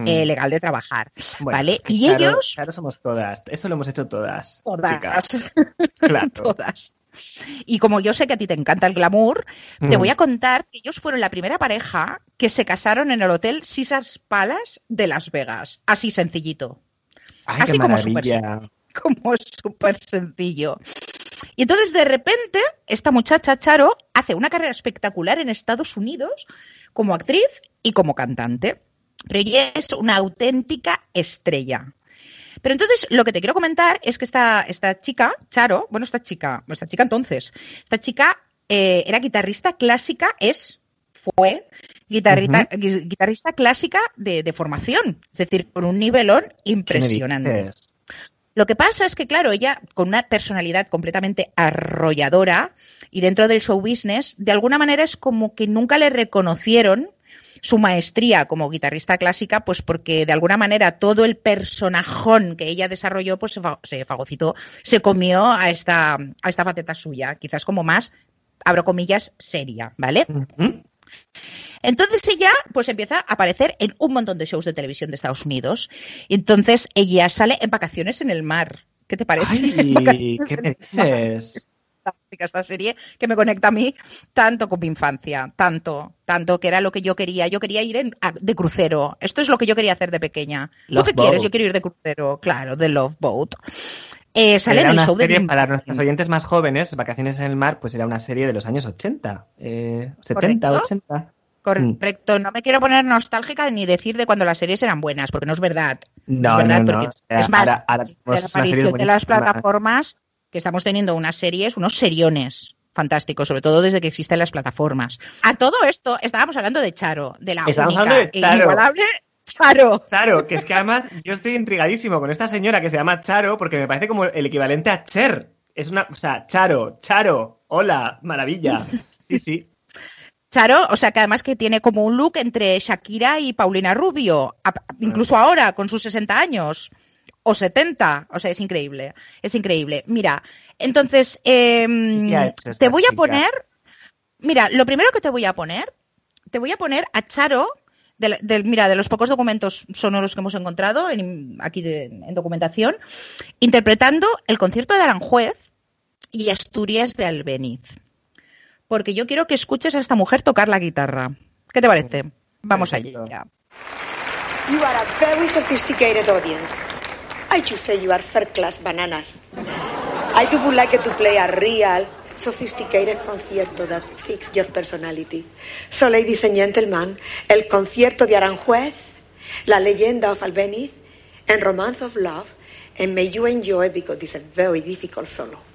eh, legal de trabajar. Bueno, ¿Vale? Y claro, ellos, Claro, somos todas. Eso lo hemos hecho todas. todas, chicas. Claro. todas. Y como yo sé que a ti te encanta el glamour, te Mm. voy a contar que ellos fueron la primera pareja que se casaron en el hotel Caesars Palace de Las Vegas. Así sencillito. Ay, Así qué como súper como súper sencillo. Y entonces de repente esta muchacha Charo hace una carrera espectacular en Estados Unidos como actriz y como cantante. Pero ella es una auténtica estrella. Pero entonces lo que te quiero comentar es que esta, esta chica, Charo, bueno, esta chica, esta chica entonces, esta chica eh, era guitarrista clásica, es fue guitarrista, guitarrista clásica de, de, formación, es decir, con un nivelón impresionante. Lo que pasa es que, claro, ella con una personalidad completamente arrolladora y dentro del show business, de alguna manera es como que nunca le reconocieron su maestría como guitarrista clásica, pues porque de alguna manera todo el personajón que ella desarrolló, pues se, fagocitó, se comió a esta, a esta faceta suya, quizás como más, abro comillas, seria, ¿vale? Entonces ella pues empieza a aparecer en un montón de shows de televisión de Estados Unidos. Entonces ella sale en vacaciones en el mar. ¿Qué te parece? Ay, ¿Qué me dices? esta serie que me conecta a mí tanto con mi infancia, tanto, tanto que era lo que yo quería. Yo quería ir de crucero. Esto es lo que yo quería hacer de pequeña. ¿Lo que quieres? Yo quiero ir de crucero, claro, de Love Boat. Eh, sale en el show serie, de... Para nuestros oyentes más jóvenes, Vacaciones en el Mar, pues era una serie de los años 80, eh, 70, 80. Correcto, no me quiero poner nostálgica ni decir de cuando las series eran buenas, porque no es verdad. No, es verdad, no, no. es más, ahora, ahora la aparición de las plataformas, que estamos teniendo unas series, unos seriones fantásticos, sobre todo desde que existen las plataformas. A todo esto, estábamos hablando de Charo, de la Estamos única de Charo. e inigualable Charo. Charo, que es que además yo estoy intrigadísimo con esta señora que se llama Charo, porque me parece como el equivalente a Cher. Es una, o sea, Charo, Charo, hola, maravilla. Sí, sí. Charo, o sea que además que tiene como un look entre Shakira y Paulina Rubio, incluso ahora con sus 60 años o 70, o sea, es increíble, es increíble. Mira, entonces, eh, te voy a poner, mira, lo primero que te voy a poner, te voy a poner a Charo, del, del, mira, de los pocos documentos sonoros que hemos encontrado en, aquí de, en documentación, interpretando el concierto de Aranjuez y Asturias de Albeniz porque yo quiero que escuches a esta mujer tocar la guitarra. ¿Qué te parece? Vamos allá. You are a very sophisticated audience. I should say you are third class bananas. I do would like to play a real sophisticated concierto that fits your personality. So, ladies and gentlemen, el concierto de Aranjuez, la leyenda of Albeniz, and Romance of Love, and may you enjoy because it's a very difficult solo.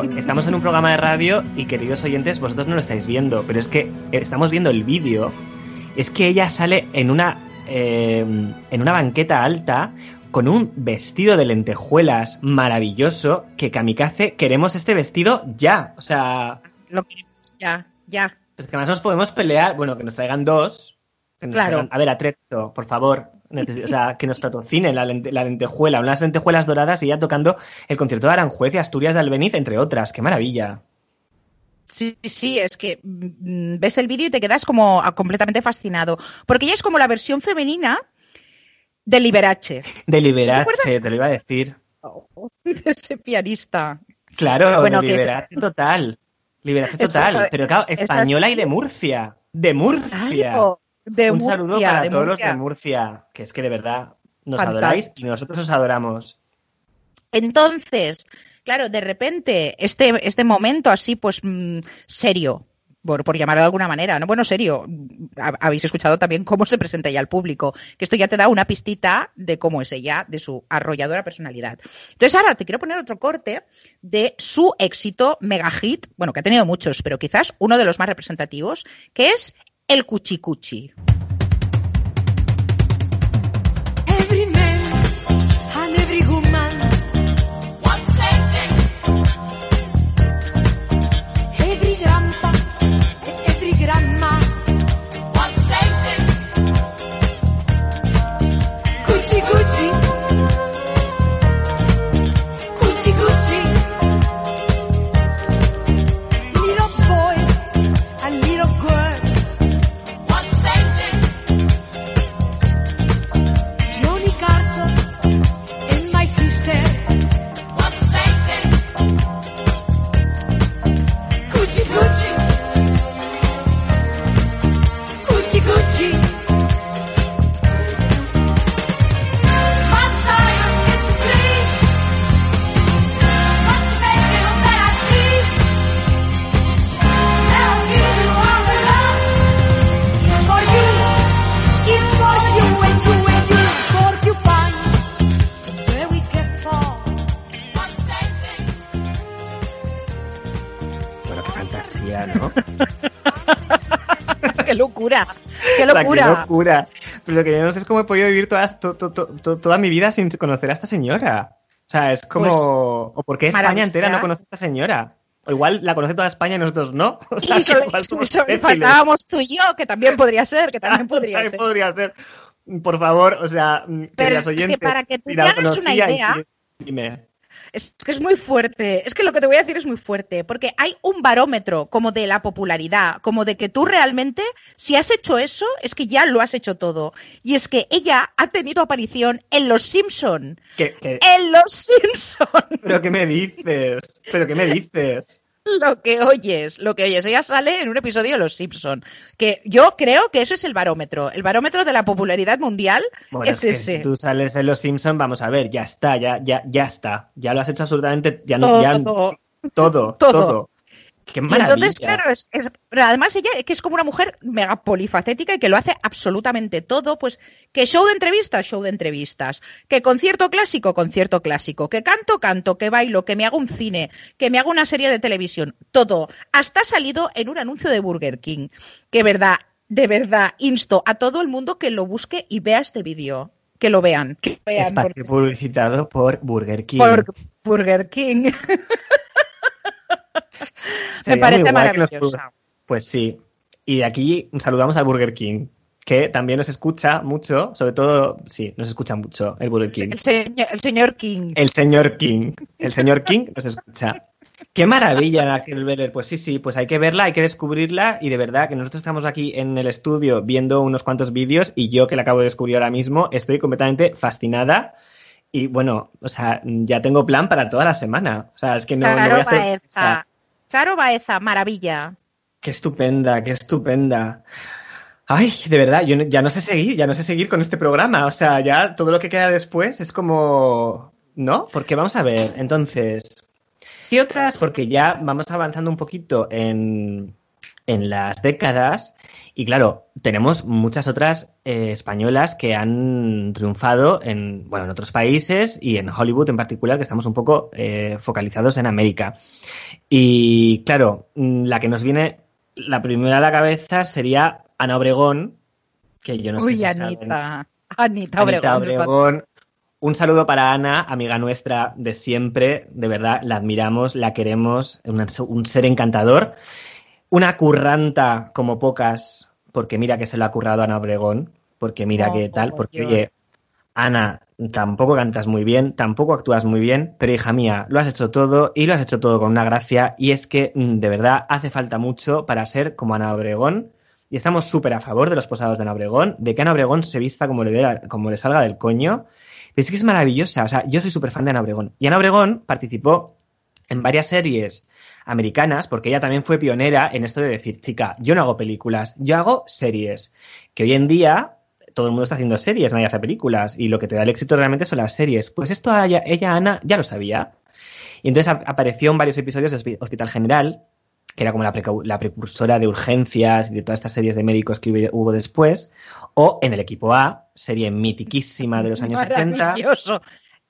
Claro, estamos en un programa de radio y queridos oyentes, vosotros no lo estáis viendo, pero es que estamos viendo el vídeo. Es que ella sale en una eh, en una banqueta alta con un vestido de lentejuelas maravilloso que Kamikaze queremos este vestido ya, o sea, Lo que- ya, ya. pues que además nos podemos pelear, bueno, que nos traigan dos, Claro. A ver, Atrezo, por favor. O sea, que nos patrocine la, lente- la lentejuela, unas lentejuelas doradas y ya tocando el concierto de Aranjuez y Asturias de Albeniz, entre otras. ¡Qué maravilla! Sí, sí, es que mm, ves el vídeo y te quedas como ah, completamente fascinado. Porque ella es como la versión femenina de Liberace, De Liberace, te lo iba a decir. de ese pianista. Claro, Bueno, de es- Liberace total. Liberace total. Pero claro, es española y de Murcia. De Murcia. Claro, de Un Murcia, saludo para todos Murcia. los de Murcia, que es que de verdad nos Fantástico. adoráis y nosotros os adoramos. Entonces, claro, de repente, este, este momento así, pues, mm, serio, por, por llamarlo de alguna manera, ¿no? Bueno, serio, ha- habéis escuchado también cómo se presenta ella al público, que esto ya te da una pistita de cómo es ella, de su arrolladora personalidad. Entonces, ahora te quiero poner otro corte de su éxito mega hit, bueno, que ha tenido muchos, pero quizás uno de los más representativos, que es el Cuchicuchi. ¡Qué locura! ¡Qué locura! qué locura. Pero lo que yo no sé es cómo he podido vivir todas- to- to- to- to- toda mi vida sin conocer a esta señora. O sea, es como... Pues, ¿O por qué España entera no conoce a esta señora? O igual la conoce toda España y nosotros no. O sea, Y faltábamos tú y yo, que también podría ser, que también podría También ser. podría ser. Por favor, o sea, mm, queridas es que oyentes, para que tú si te hagas una idea- dime. Es que es muy fuerte. Es que lo que te voy a decir es muy fuerte. Porque hay un barómetro como de la popularidad, como de que tú realmente, si has hecho eso, es que ya lo has hecho todo. Y es que ella ha tenido aparición en Los Simpson. ¿Qué- qué- ¡En Los Simpson! ¿Pero qué me dices? ¿Pero qué me dices? Lo que oyes, lo que oyes. Ella sale en un episodio de Los Simpson. Que yo creo que eso es el barómetro. El barómetro de la popularidad mundial Bueno, es, es que ese. tú sales en Los Simpson, vamos a ver, ya está, ya, ya, ya está. Ya lo has hecho absolutamente, ya no, Todo, ya, todo. todo, Todo. Qué Y maravilla. entonces, claro, es, es- además ella que es como una mujer mega polifacética y que lo hace absolutamente todo, pues que show de entrevistas, show de entrevistas, que concierto clásico, concierto clásico, que canto, canto, que bailo, que me hago un cine, que me hago una serie de televisión, todo. Hasta ha salido en un anuncio de Burger King, que verdad, de verdad, insto a todo el mundo que lo busque y vea este vídeo, que lo vean, que lo vean porque- Espacio publicitado por Burger King. por Burger King. Me parece maravillosa. pu- Pues sí. Y de aquí saludamos al Burger King, que también nos escucha mucho, sobre todo, sí, nos escucha mucho el Burger King. El señor, el señor King. El señor King. El señor King nos escucha. Qué maravilla Raquel Beller. Pues sí, sí, pues hay que verla, hay que descubrirla y de verdad que nosotros estamos aquí en el estudio viendo unos cuantos vídeos y yo que la acabo de descubrir ahora mismo estoy completamente fascinada y bueno, o sea, ya tengo plan para toda la semana. O sea, es que no, voy a hacer... o Baeza. sea, Charo Baeza, maravilla. Qué estupenda, qué estupenda. Ay, de verdad, yo ya no sé seguir, ya no sé seguir con este programa. O sea, ya todo lo que queda después es como. ¿No? Porque vamos a ver, entonces. ¿Qué otras? Porque ya vamos avanzando un poquito en, en las décadas. Y claro, tenemos muchas otras eh, españolas que han triunfado en, bueno, en otros países y en Hollywood en particular, que estamos un poco eh, focalizados en América. Y claro, mm, la que nos viene, la primera a la cabeza sería Ana Obregón, que yo no sé Uy, si saben. Anita. Anita Anita Obregón. Obregón. Un saludo para Ana, amiga nuestra de siempre, de verdad, la admiramos, la queremos, un, un ser encantador, una curranta como pocas, porque mira que se lo ha currado Ana Obregón, porque mira que tal, por porque Dios. oye, Ana, tampoco cantas muy bien, tampoco actúas muy bien, pero hija mía, lo has hecho todo y lo has hecho todo con una gracia y es que mm, de verdad hace falta mucho para ser como Ana Obregón y estamos súper a favor de los posados de Ana Obregón, de que Ana Obregón se vista como le, la- como le salga del coño. Pero es que es maravillosa, o sea, yo soy súper fan de Ana Obregón. Y Ana Obregón participó en varias series americanas, porque ella también fue pionera en esto de decir, chica, yo no hago películas, yo hago series. Que hoy en día todo el mundo está haciendo series, nadie hace películas, y lo que te da el éxito realmente son las series. Pues esto ella, ella, Ana, ya lo sabía. Y entonces ap- apareció en varios episodios de Hospi- Hospital General, que era como la, la precursora de urgencias y de todas estas series de médicos que hubo- después, o en el equipo A, serie mitiquísima de los años 80, Maravilloso.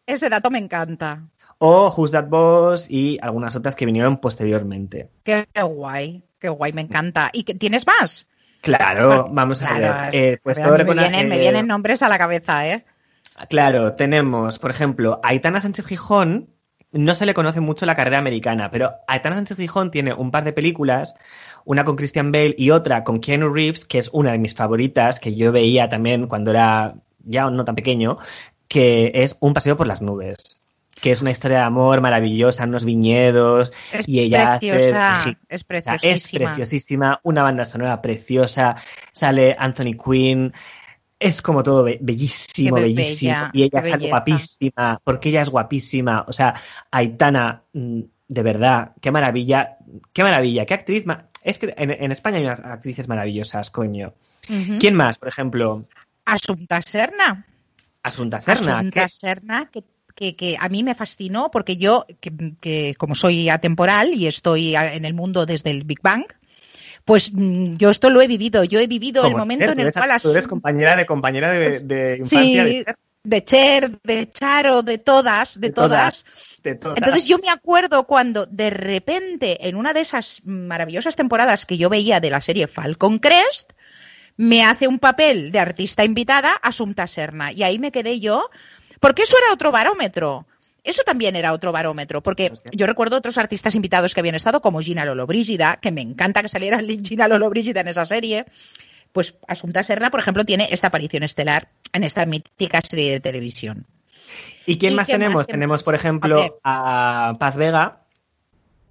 Ese dato me encanta. O Who's That Boss y algunas otras que vinieron posteriormente. Qué, guay, qué guay, me encanta. ¿Y tienes más? Claro, vamos a ver. eh, pues a todo me, vienen, me vienen nombres a la cabeza, ¿eh? Claro, tenemos, por ejemplo, Aitana Sánchez Gijón. No se le conoce mucho la carrera americana, pero Aitana Sánchez Gijón tiene un par de películas, una con Christian Bale y otra con Keanu Reeves, que es una de mis favoritas, que yo veía también cuando era ya no tan pequeño, que es Un paseo por las nubes, que es una historia de amor maravillosa, en unos viñedos, Es y ella hace- preciosa, sí, es preciosísima. es preciosísima, una banda sonora preciosa, sale Anthony Quinn, es como todo be- bellísimo, bellísimo, y ella belleza. guapísima, porque ella es guapísima, o sea, Aitana, mm, de verdad, qué maravilla, qué maravilla, qué actriz, ma- es que en, en España hay unas actrices maravillosas, coño. ¿Quién más, por ejemplo? Asunta Serna. Asunta Serna, Asunta que- Serna, que, que- que a mí me fascinó porque yo, que, que como soy atemporal y estoy en el mundo desde el Big Bang, pues mm, yo esto lo he vivido. Yo he vivido el momento en el eres- cual tú eres compañera de compañera de, de infancia Sí, de Cher, de Cher, de Charo, de todas, de, De todas. todas. de todas. Entonces yo me acuerdo cuando de repente en una de esas maravillosas temporadas que yo veía de la serie Falcon Crest, me hace un papel de artista invitada Asunta Serna. Y ahí me quedé yo, porque eso era otro barómetro. Eso también era otro barómetro, porque Hostia. yo recuerdo otros artistas invitados que habían estado, como Gina Lollobrigida, que me encanta que saliera Gina Lollobrigida en esa serie. Pues Asunta Serna, por ejemplo, tiene esta aparición estelar en esta mítica serie de televisión. ¿Y quién ¿Y más tenemos? tenemos, más? por ejemplo, a Paz Vega.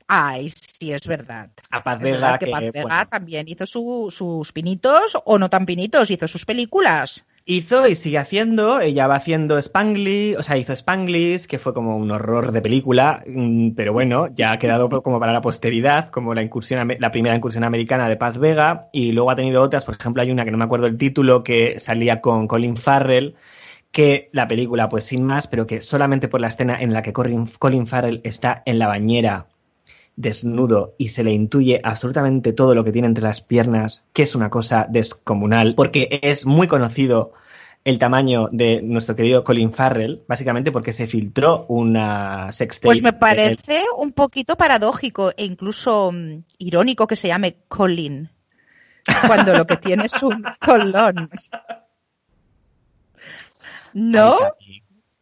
Ay, sí, es verdad. A Paz Vega, que, que, Paz Vega bueno, también hizo su- sus pinitos, o no tan pinitos, hizo sus películas. Hizo y sigue haciendo. Ella va haciendo Spanglish, o sea, hizo Spanglish, que fue como un horror de película, mm, pero bueno, ya ha quedado como para la posteridad, como la incursión, la primera incursión americana de Paz Vega, y luego ha tenido otras, por ejemplo, hay una que no me acuerdo el título, que salía con Colin Farrell, que la película, pues sin más, pero que solamente por la escena en la que Colin Farrell está en la bañera desnudo y se le intuye absolutamente todo lo que tiene entre las piernas, que es una cosa descomunal, porque es muy conocido el tamaño de nuestro querido Colin Farrell, básicamente porque se filtró una sextape. Pues me parece un poquito paradójico e incluso mm, irónico que se llame Colin, cuando lo que tiene es un colón. ¿No?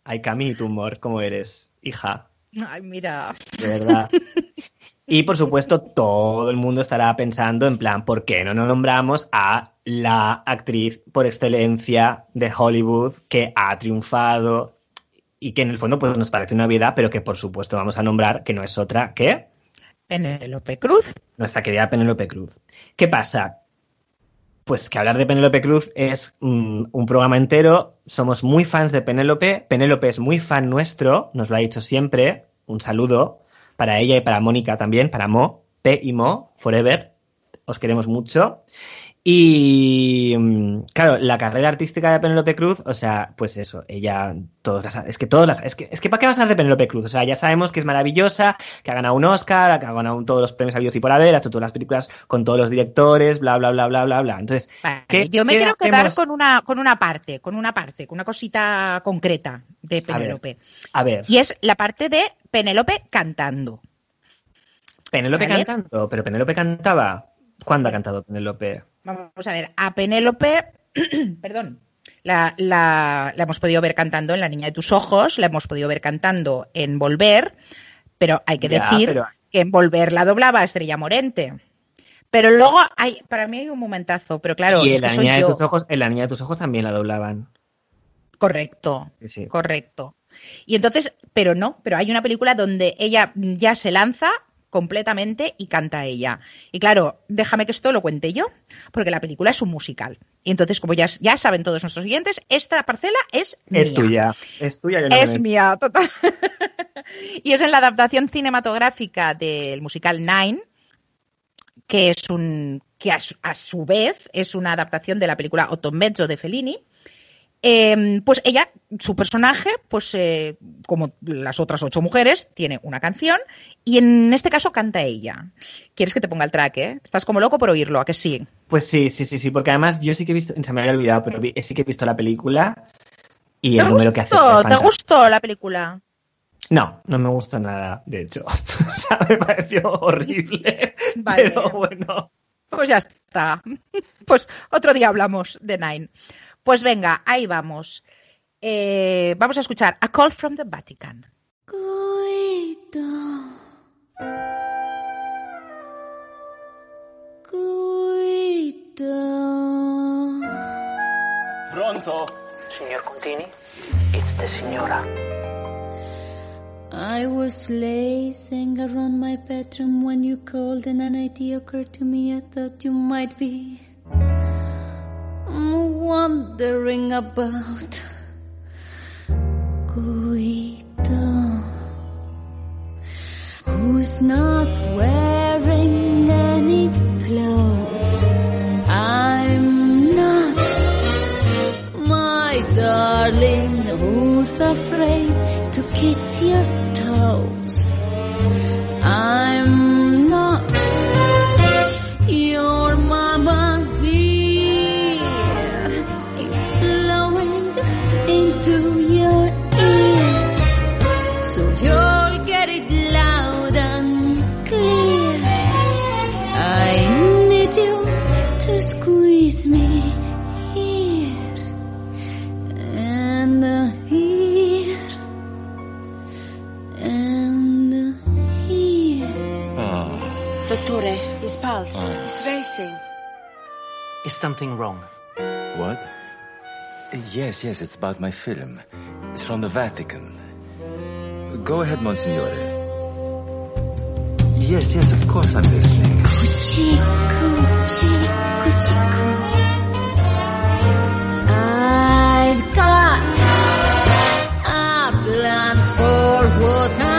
Ay, Cami, tu humor, ¿cómo eres, hija? Ay, mira. De verdad. Y por supuesto, todo el mundo estará pensando en plan, ¿por qué no nos nombramos a la actriz por excelencia de Hollywood que ha triunfado y que en el fondo pues nos parece una obviedad, pero que por supuesto vamos a nombrar que no es otra que Penélope Cruz. nuestra querida Penélope Cruz. ¿Qué pasa? Pues que hablar de Penélope Cruz es mm, un programa entero. Somos muy fans de Penélope. Penélope es muy fan nuestro, nos lo ha dicho siempre. Un saludo para ella y para Mónica también, para Mo, P y Mo, Forever. Os queremos mucho. Y mm, claro, la carrera artística de Penélope Cruz, o sea, pues eso, ella, todos las, es que todas las, es que, es que ¿para qué vas a hablar de Penélope Cruz? O sea, ya sabemos que es maravillosa, que ha ganado un Oscar, que ha ganado todos los premios habidos y por haber, ha hecho todas las películas con todos los directores, bla, bla, bla, bla, bla, bla. Entonces, Vale, ¿qué- yo me qué quiero quedar hacemos? con una, con una parte, con una parte, con una cosita concreta de A ver. Penélope. A ver, Y es la parte de Penélope cantando. Penélope ¿vale? cantando, pero Penélope cantaba. ¿Cuándo ha cantado Penélope? Vamos a ver, a Penélope, perdón, la, la- la hemos podido ver cantando en La Niña de tus Ojos, la hemos podido ver cantando en Volver, pero hay que Ya, decir pero- que en Volver la doblaba Estrella Morente. Pero luego hay, para mí hay un momentazo, pero claro, y es en la, que soy niña de tus ojos, en la niña de tus ojos también la doblaban. Correcto, Sí, correcto. Y entonces, pero no, pero hay una película donde ella ya se lanza completamente y canta ella. Y claro, déjame que esto lo cuente yo, porque la película es un musical. Y entonces, como ya, ya saben todos nuestros oyentes, esta parcela es Es mía. tuya. Es tuya. Es mía, total. y es en la adaptación cinematográfica del musical Nine, que es un que a su, a su vez es una adaptación de la película Otto Mezzo de Fellini. Eh, pues ella, su personaje, pues eh, como las otras ocho mujeres, tiene una canción y en este caso canta ella. ¿Quieres que te ponga el track, eh? Estás como loco por oírlo, ¿a que sí? Pues sí, sí, sí, sí, porque además yo sí que he visto, se me había olvidado, pero vi- sí que he visto la película y ¿Te el número que hace. ¿Te gustó la película? No, no me gustó nada, de hecho. o sea, me pareció horrible. Vale. Pero bueno. Pues ya está. Pues otro día hablamos de Nine. Pues venga, ahí vamos. Eh, vamos a escuchar A Call from the Vatican. Guido. Guido. Pronto? Signor Contini, it's the signora. I was lazing around my bedroom when you called and an idea occurred to me. I thought you might be wondering about Guido, who's not wearing any clothes. I'm not my darling, who's afraid to kiss your toes? His pulse is racing. Is something wrong? What? Yes, yes, it's about my film. It's from the Vatican. Go ahead, Monsignore. Yes, yes, of course I'm listening. Chico, chico, chico. I've got a plan for what I'm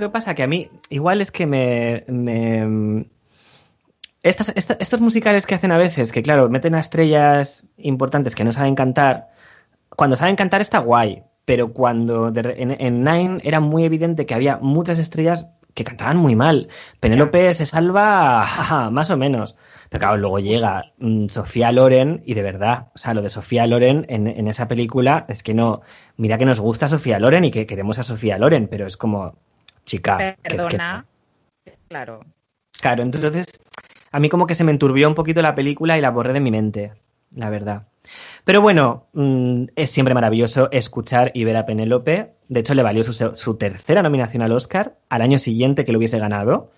lo que pasa, que a mí igual es que me... me- estas- esta- estos musicales que hacen a veces, que claro, meten a estrellas importantes que no saben cantar, cuando saben cantar está guay, pero cuando de en, en Nine era muy evidente que había muchas estrellas que cantaban muy mal. Penélope se salva jaja, más o menos. Pero claro, luego llega mm, Sofía Loren y de verdad, o sea, lo de Sofía Loren en, en esa película es que no, mira que nos gusta Sofía Loren y que queremos a Sofía Loren, pero es como, chica, que es que Perdona. Claro. Claro, entonces a mí como que se me enturbió un poquito la película y la borré de mi mente, la verdad. Pero bueno, mm, es siempre maravilloso escuchar y ver a Penélope. De hecho, le valió su, su tercera nominación al Oscar al año siguiente que lo hubiese ganado.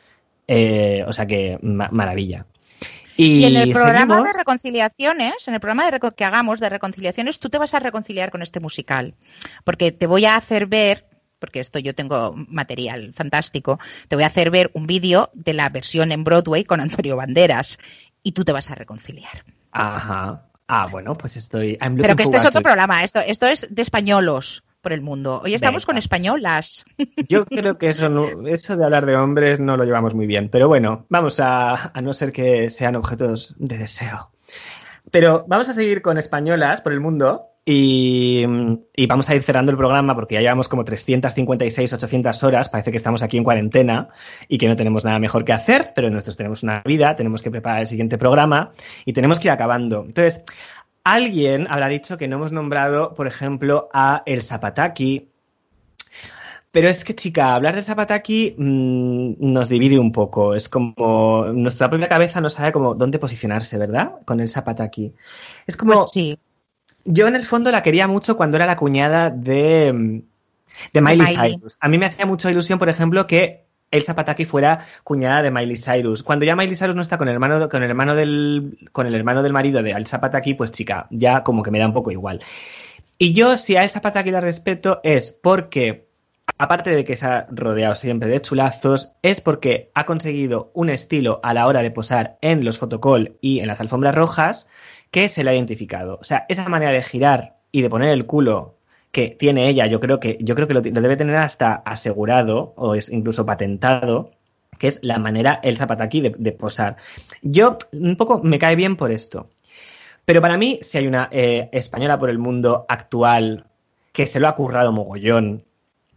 Eh, o sea que ma- maravilla. Y, en el programa seguimos. de reconciliaciones, en el programa de que hagamos de reconciliaciones, tú te vas a reconciliar con este musical. Porque te voy a hacer ver, porque esto yo tengo material fantástico, te voy a hacer ver un vídeo de la versión en Broadway con Antonio Banderas. Y tú te vas a reconciliar. Ajá. Ah, bueno, pues estoy. Pero que este es otro programa, esto, esto es de españolos por el mundo. Hoy estamos Venga. con españolas. Yo creo que eso, no- eso de hablar de hombres no lo llevamos muy bien. Pero bueno, vamos a, a no ser que sean objetos de deseo. Pero vamos a seguir con españolas por el mundo y, vamos a ir cerrando el programa porque ya llevamos como 356, 800 horas. Parece que estamos aquí en cuarentena y que no tenemos nada mejor que hacer, pero nosotros tenemos una vida, tenemos que preparar el siguiente programa y tenemos que ir acabando. Entonces, alguien habrá dicho que no hemos nombrado, por ejemplo, a El Zapataki, pero es que, chica, hablar de Zapataki mm, nos divide un poco. Es como nuestra propia cabeza no sabe cómo dónde posicionarse, ¿verdad? Con el Zapataki. Es como. Pues sí. Yo en el fondo la quería mucho cuando era la cuñada de, mm, de Miley, Miley. Cyrus. A mí me hacía mucha ilusión, por ejemplo, que el Zapataki fuera cuñada de Miley Cyrus. Cuando ya Miley Cyrus no está con el hermano, con el hermano del, con el hermano del marido de Al Zapataki, pues chica, ya como que me da un poco igual. Y yo, si a El Zapataki la respeto, es porque, aparte de que se ha rodeado siempre de chulazos, es porque ha conseguido un estilo a la hora de posar en los fotocall y en las alfombras rojas que se le ha identificado. O sea, esa manera de girar y de poner el culo que tiene ella, yo creo que, yo creo que lo, debe tener hasta asegurado o es incluso patentado, que es la manera el zapataki de, de posar. Yo un poco me cae bien por esto. Pero para mí, si hay una eh, española por el mundo actual que se lo ha currado mogollón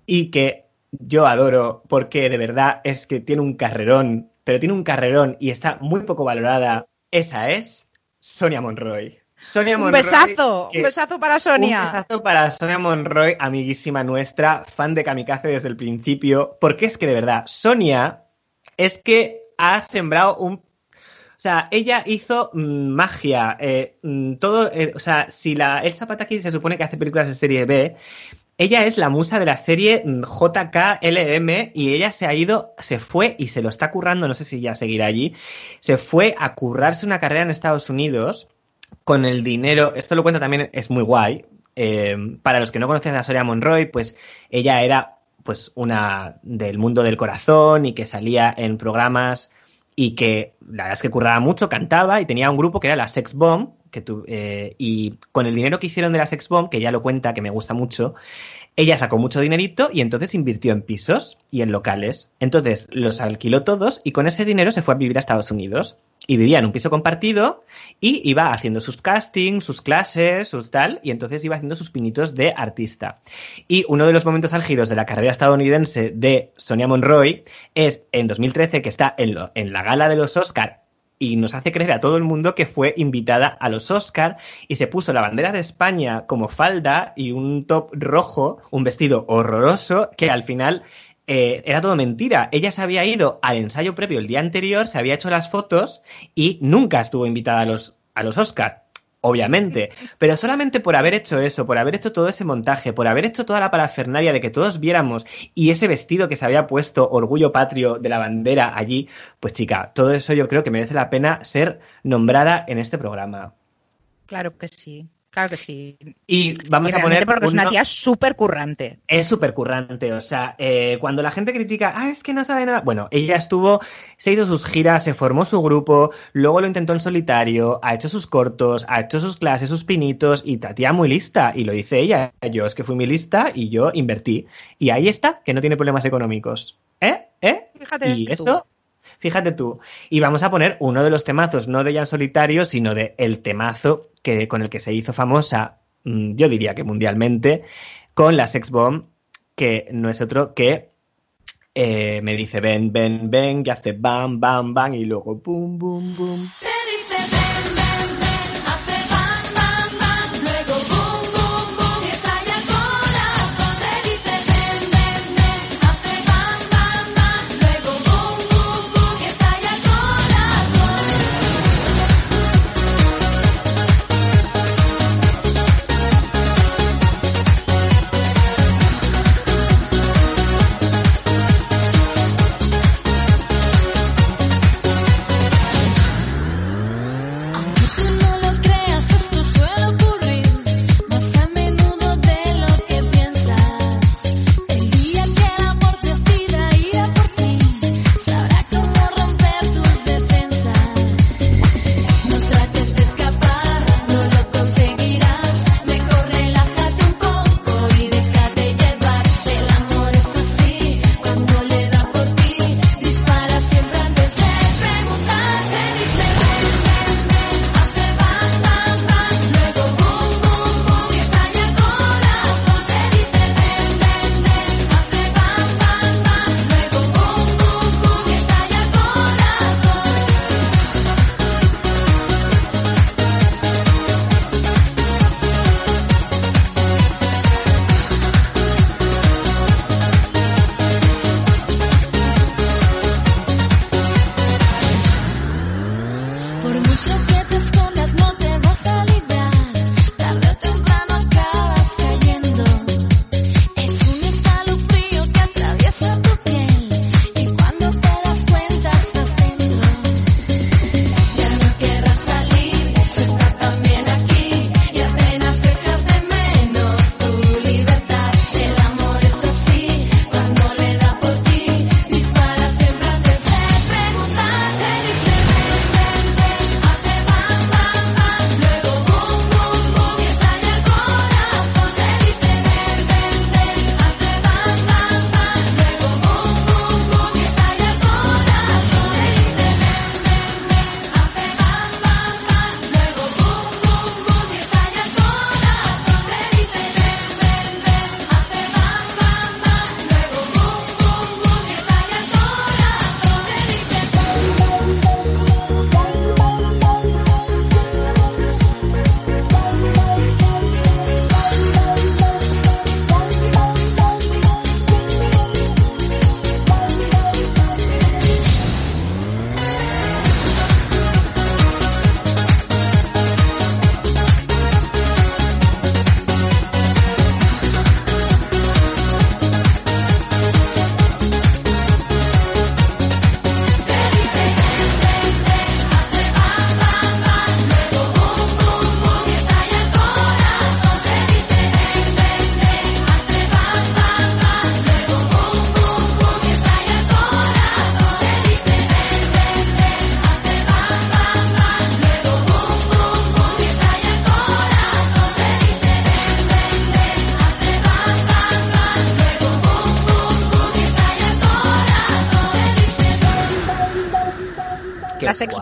y que yo adoro porque de verdad es que tiene un carrerón, pero tiene un carrerón y está muy poco valorada, esa es Sonia Monroy. Sonia Un Monroy, besazo, que- un besazo para Sonia. un besazo para Sonia Monroy, amiguísima nuestra, fan de Kamikaze desde el principio, porque es que de verdad, Sonia es que ha sembrado un... O sea, ella hizo mm, magia, eh, mm, todo, eh, o sea, si la Elsa Pataki se supone que hace películas de serie B, ella es la musa de la serie mm, JKLM y ella se ha ido, se fue y se lo está currando, no sé si ya seguirá allí, se fue a currarse una carrera en Estados Unidos con el dinero, esto lo cuenta también, es muy guay. eh, para los que no conocen a Soria Monroy, pues ella era pues una del mundo del corazón y que salía en programas y que la verdad es que curraba mucho, cantaba y tenía un grupo que era la Sex Bomb, que tu- eh, y con el dinero que hicieron de la Sex Bomb, que ya lo cuenta, que me gusta mucho, ella sacó mucho dinerito y entonces invirtió en pisos y en locales. Entonces los alquiló todos y con ese dinero se fue a vivir a Estados Unidos. Y vivía en un piso compartido y iba haciendo sus castings, sus clases, sus tal, y entonces iba haciendo sus pinitos de artista. Y uno de los momentos álgidos de la carrera estadounidense de Sonia Monroy es en 2013 que está en, lo- en la gala de los Oscar y nos hace creer a todo el mundo que fue invitada a los Oscar y se puso la bandera de España como falda y un top rojo, un vestido horroroso que al final eh, era todo mentira. Ella se había ido al ensayo previo el día anterior, se había hecho las fotos y nunca estuvo invitada a los, a los Oscar. Obviamente, pero solamente por haber hecho eso, por haber hecho todo ese montaje, por haber hecho toda la parafernalia de que todos viéramos y ese vestido que se había puesto, orgullo patrio de la bandera allí, pues chica, todo eso yo creo que merece la pena ser nombrada en este programa. Claro que sí, claro que sí. Y vamos Y a poner. porque es una tía súper currante. Es súper currante, o sea, eh, cuando la gente critica, ah, es que no sabe nada. Bueno, ella estuvo, se hizo sus giras, se formó su grupo, luego lo intentó en solitario, ha hecho sus cortos, ha hecho sus clases, sus pinitos, y la tía muy lista, y lo dice ella. Yo es que fui muy lista y yo invertí. Y ahí está, que no tiene problemas económicos. ¿Eh? ¿Eh? Fíjate y eso, fíjate tú. Y vamos a poner uno de los temazos, no de ella en solitario, sino de el temazo que, con el que se hizo famosa, mm, yo diría que mundialmente, con la Sex Bomb, que no es otro que eh, me dice ven, ven, ven, que hace bam, bam, bam, y luego boom, boom, boom.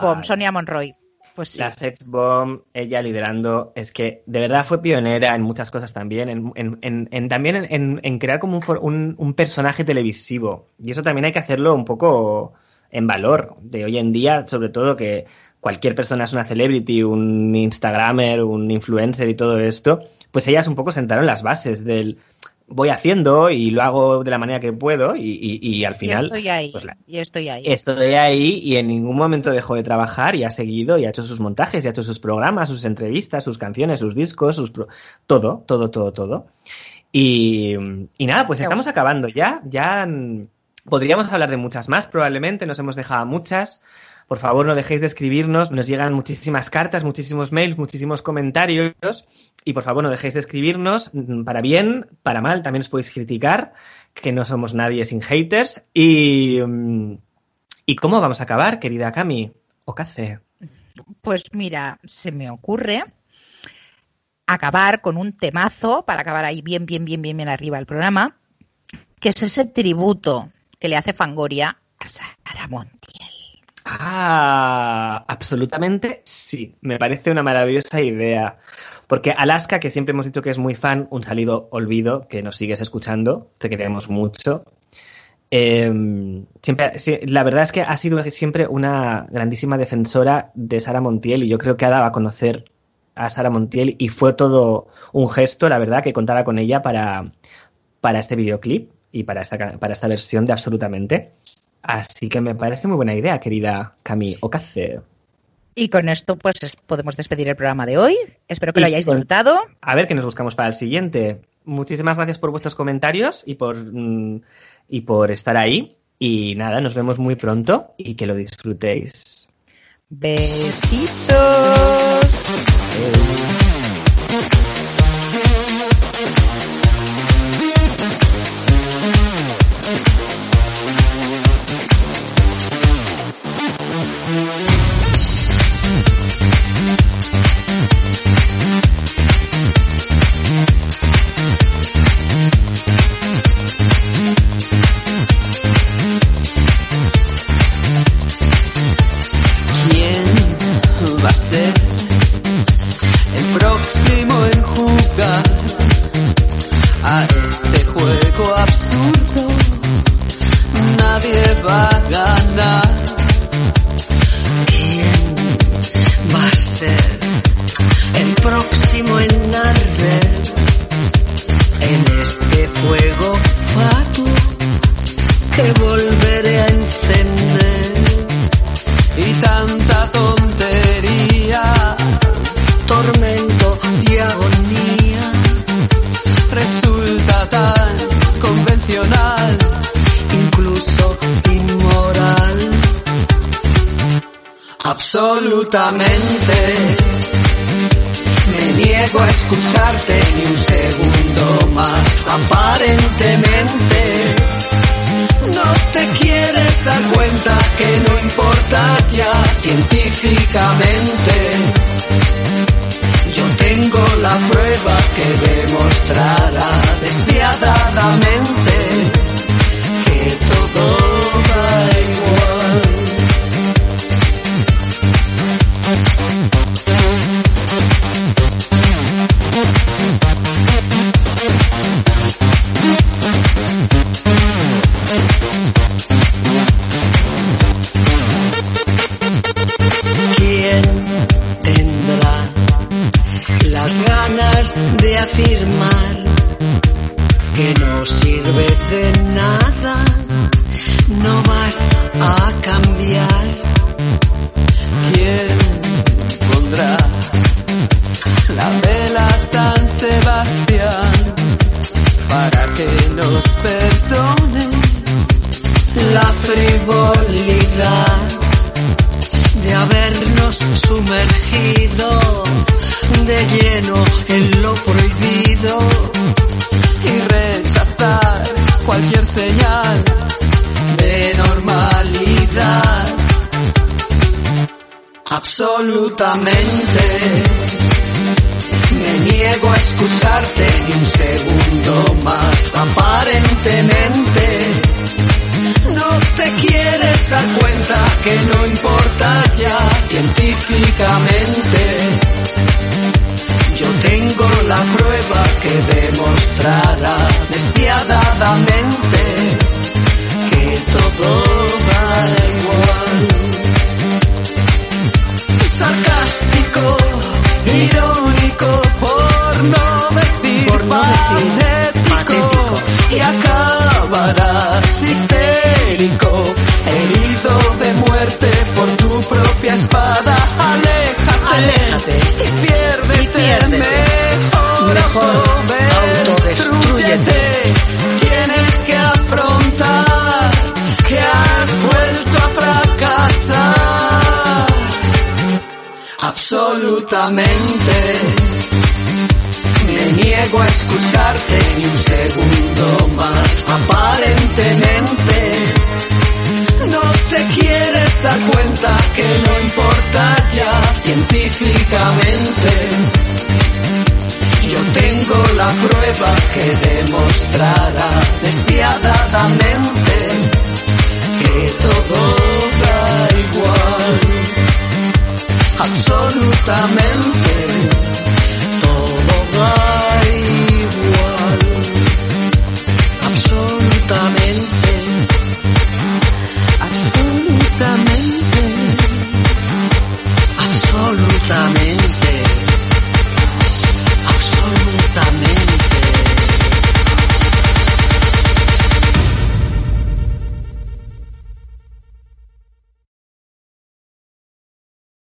Bomb, Sonia Monroy. Pues sí. La Sex Bomb, ella liderando, es que de verdad fue pionera en muchas cosas también, en, en- en- en- también en, crear como un, for- un- un personaje televisivo. Y eso también hay que hacerlo un poco en valor, de hoy en día, sobre todo que cualquier persona es una celebrity, un Instagramer, un influencer y todo esto, pues ellas un poco sentaron las bases del voy haciendo y lo hago de la manera que puedo y, y- y al Y final... estoy ahí. pues la- y estoy ahí. Estoy ahí y en ningún momento dejó de trabajar y ha seguido y ha hecho sus montajes y ha hecho sus programas, sus entrevistas, sus canciones, sus discos, sus pro- todo, todo, todo, todo. Y, y nada, pues estamos acabando ya. Ya podríamos hablar de muchas más, probablemente nos hemos dejado muchas. Por favor, no dejéis de escribirnos. Nos llegan muchísimas cartas, muchísimos mails, muchísimos comentarios. Y por favor, no dejéis de escribirnos. Para bien, para mal, también os podéis criticar, que no somos nadie sin haters. Y, mm, ¿y cómo vamos a acabar, querida Cami? Ocace. Pues mira, se me ocurre acabar con un temazo para acabar ahí bien, bien, bien, bien, bien arriba el programa, que es ese tributo que le hace Fangoria a Sara Montiel. Ah, absolutamente sí. Me parece una maravillosa idea. Porque Alaska, que siempre hemos dicho que es muy fan, un salido olvido, que nos sigues escuchando, te queremos mucho. Eh, siempre, la verdad es que ha sido siempre una grandísima defensora de Sara Montiel y yo creo que ha dado a conocer a Sara Montiel y fue todo un gesto, la verdad, que contara con ella para, para este videoclip y para esta, para esta versión de Absolutamente. Así que me parece muy buena idea, querida Cami Ocace. Y con esto, pues es- podemos despedir el programa de hoy. Espero que lo hayáis con- disfrutado. A ver qué nos buscamos para el siguiente. Muchísimas gracias por vuestros comentarios y por, mm, y por estar ahí. Y nada, nos vemos muy pronto y que lo disfrutéis. Besitos. ¿Quién Sebastián para que nos perdone la frivolidad? de habernos sumergido de lleno en lo prohibido y rechazar cualquier señal de normalidad. Absolutamente. Me niego a excusarte ni un segundo más, aparentemente. No te quieres dar cuenta que no importa ya científicamente. Yo tengo la prueba que demostrará despiadadamente que todo da igual. Patético, y acabarás histérico, herido de muerte por tu propia espada. Aléjate, Aléjate. y piérdete, mejor, Mejor autodestrúyete. Tienes que afrontar que has vuelto a fracasar. Absolutamente. Niego a escucharte ni un segundo más. Aparentemente. No te quieres dar cuenta que no importa ya científicamente. Yo tengo la prueba que demostrará despiadadamente que todo da igual. Absolutamente todo da igual.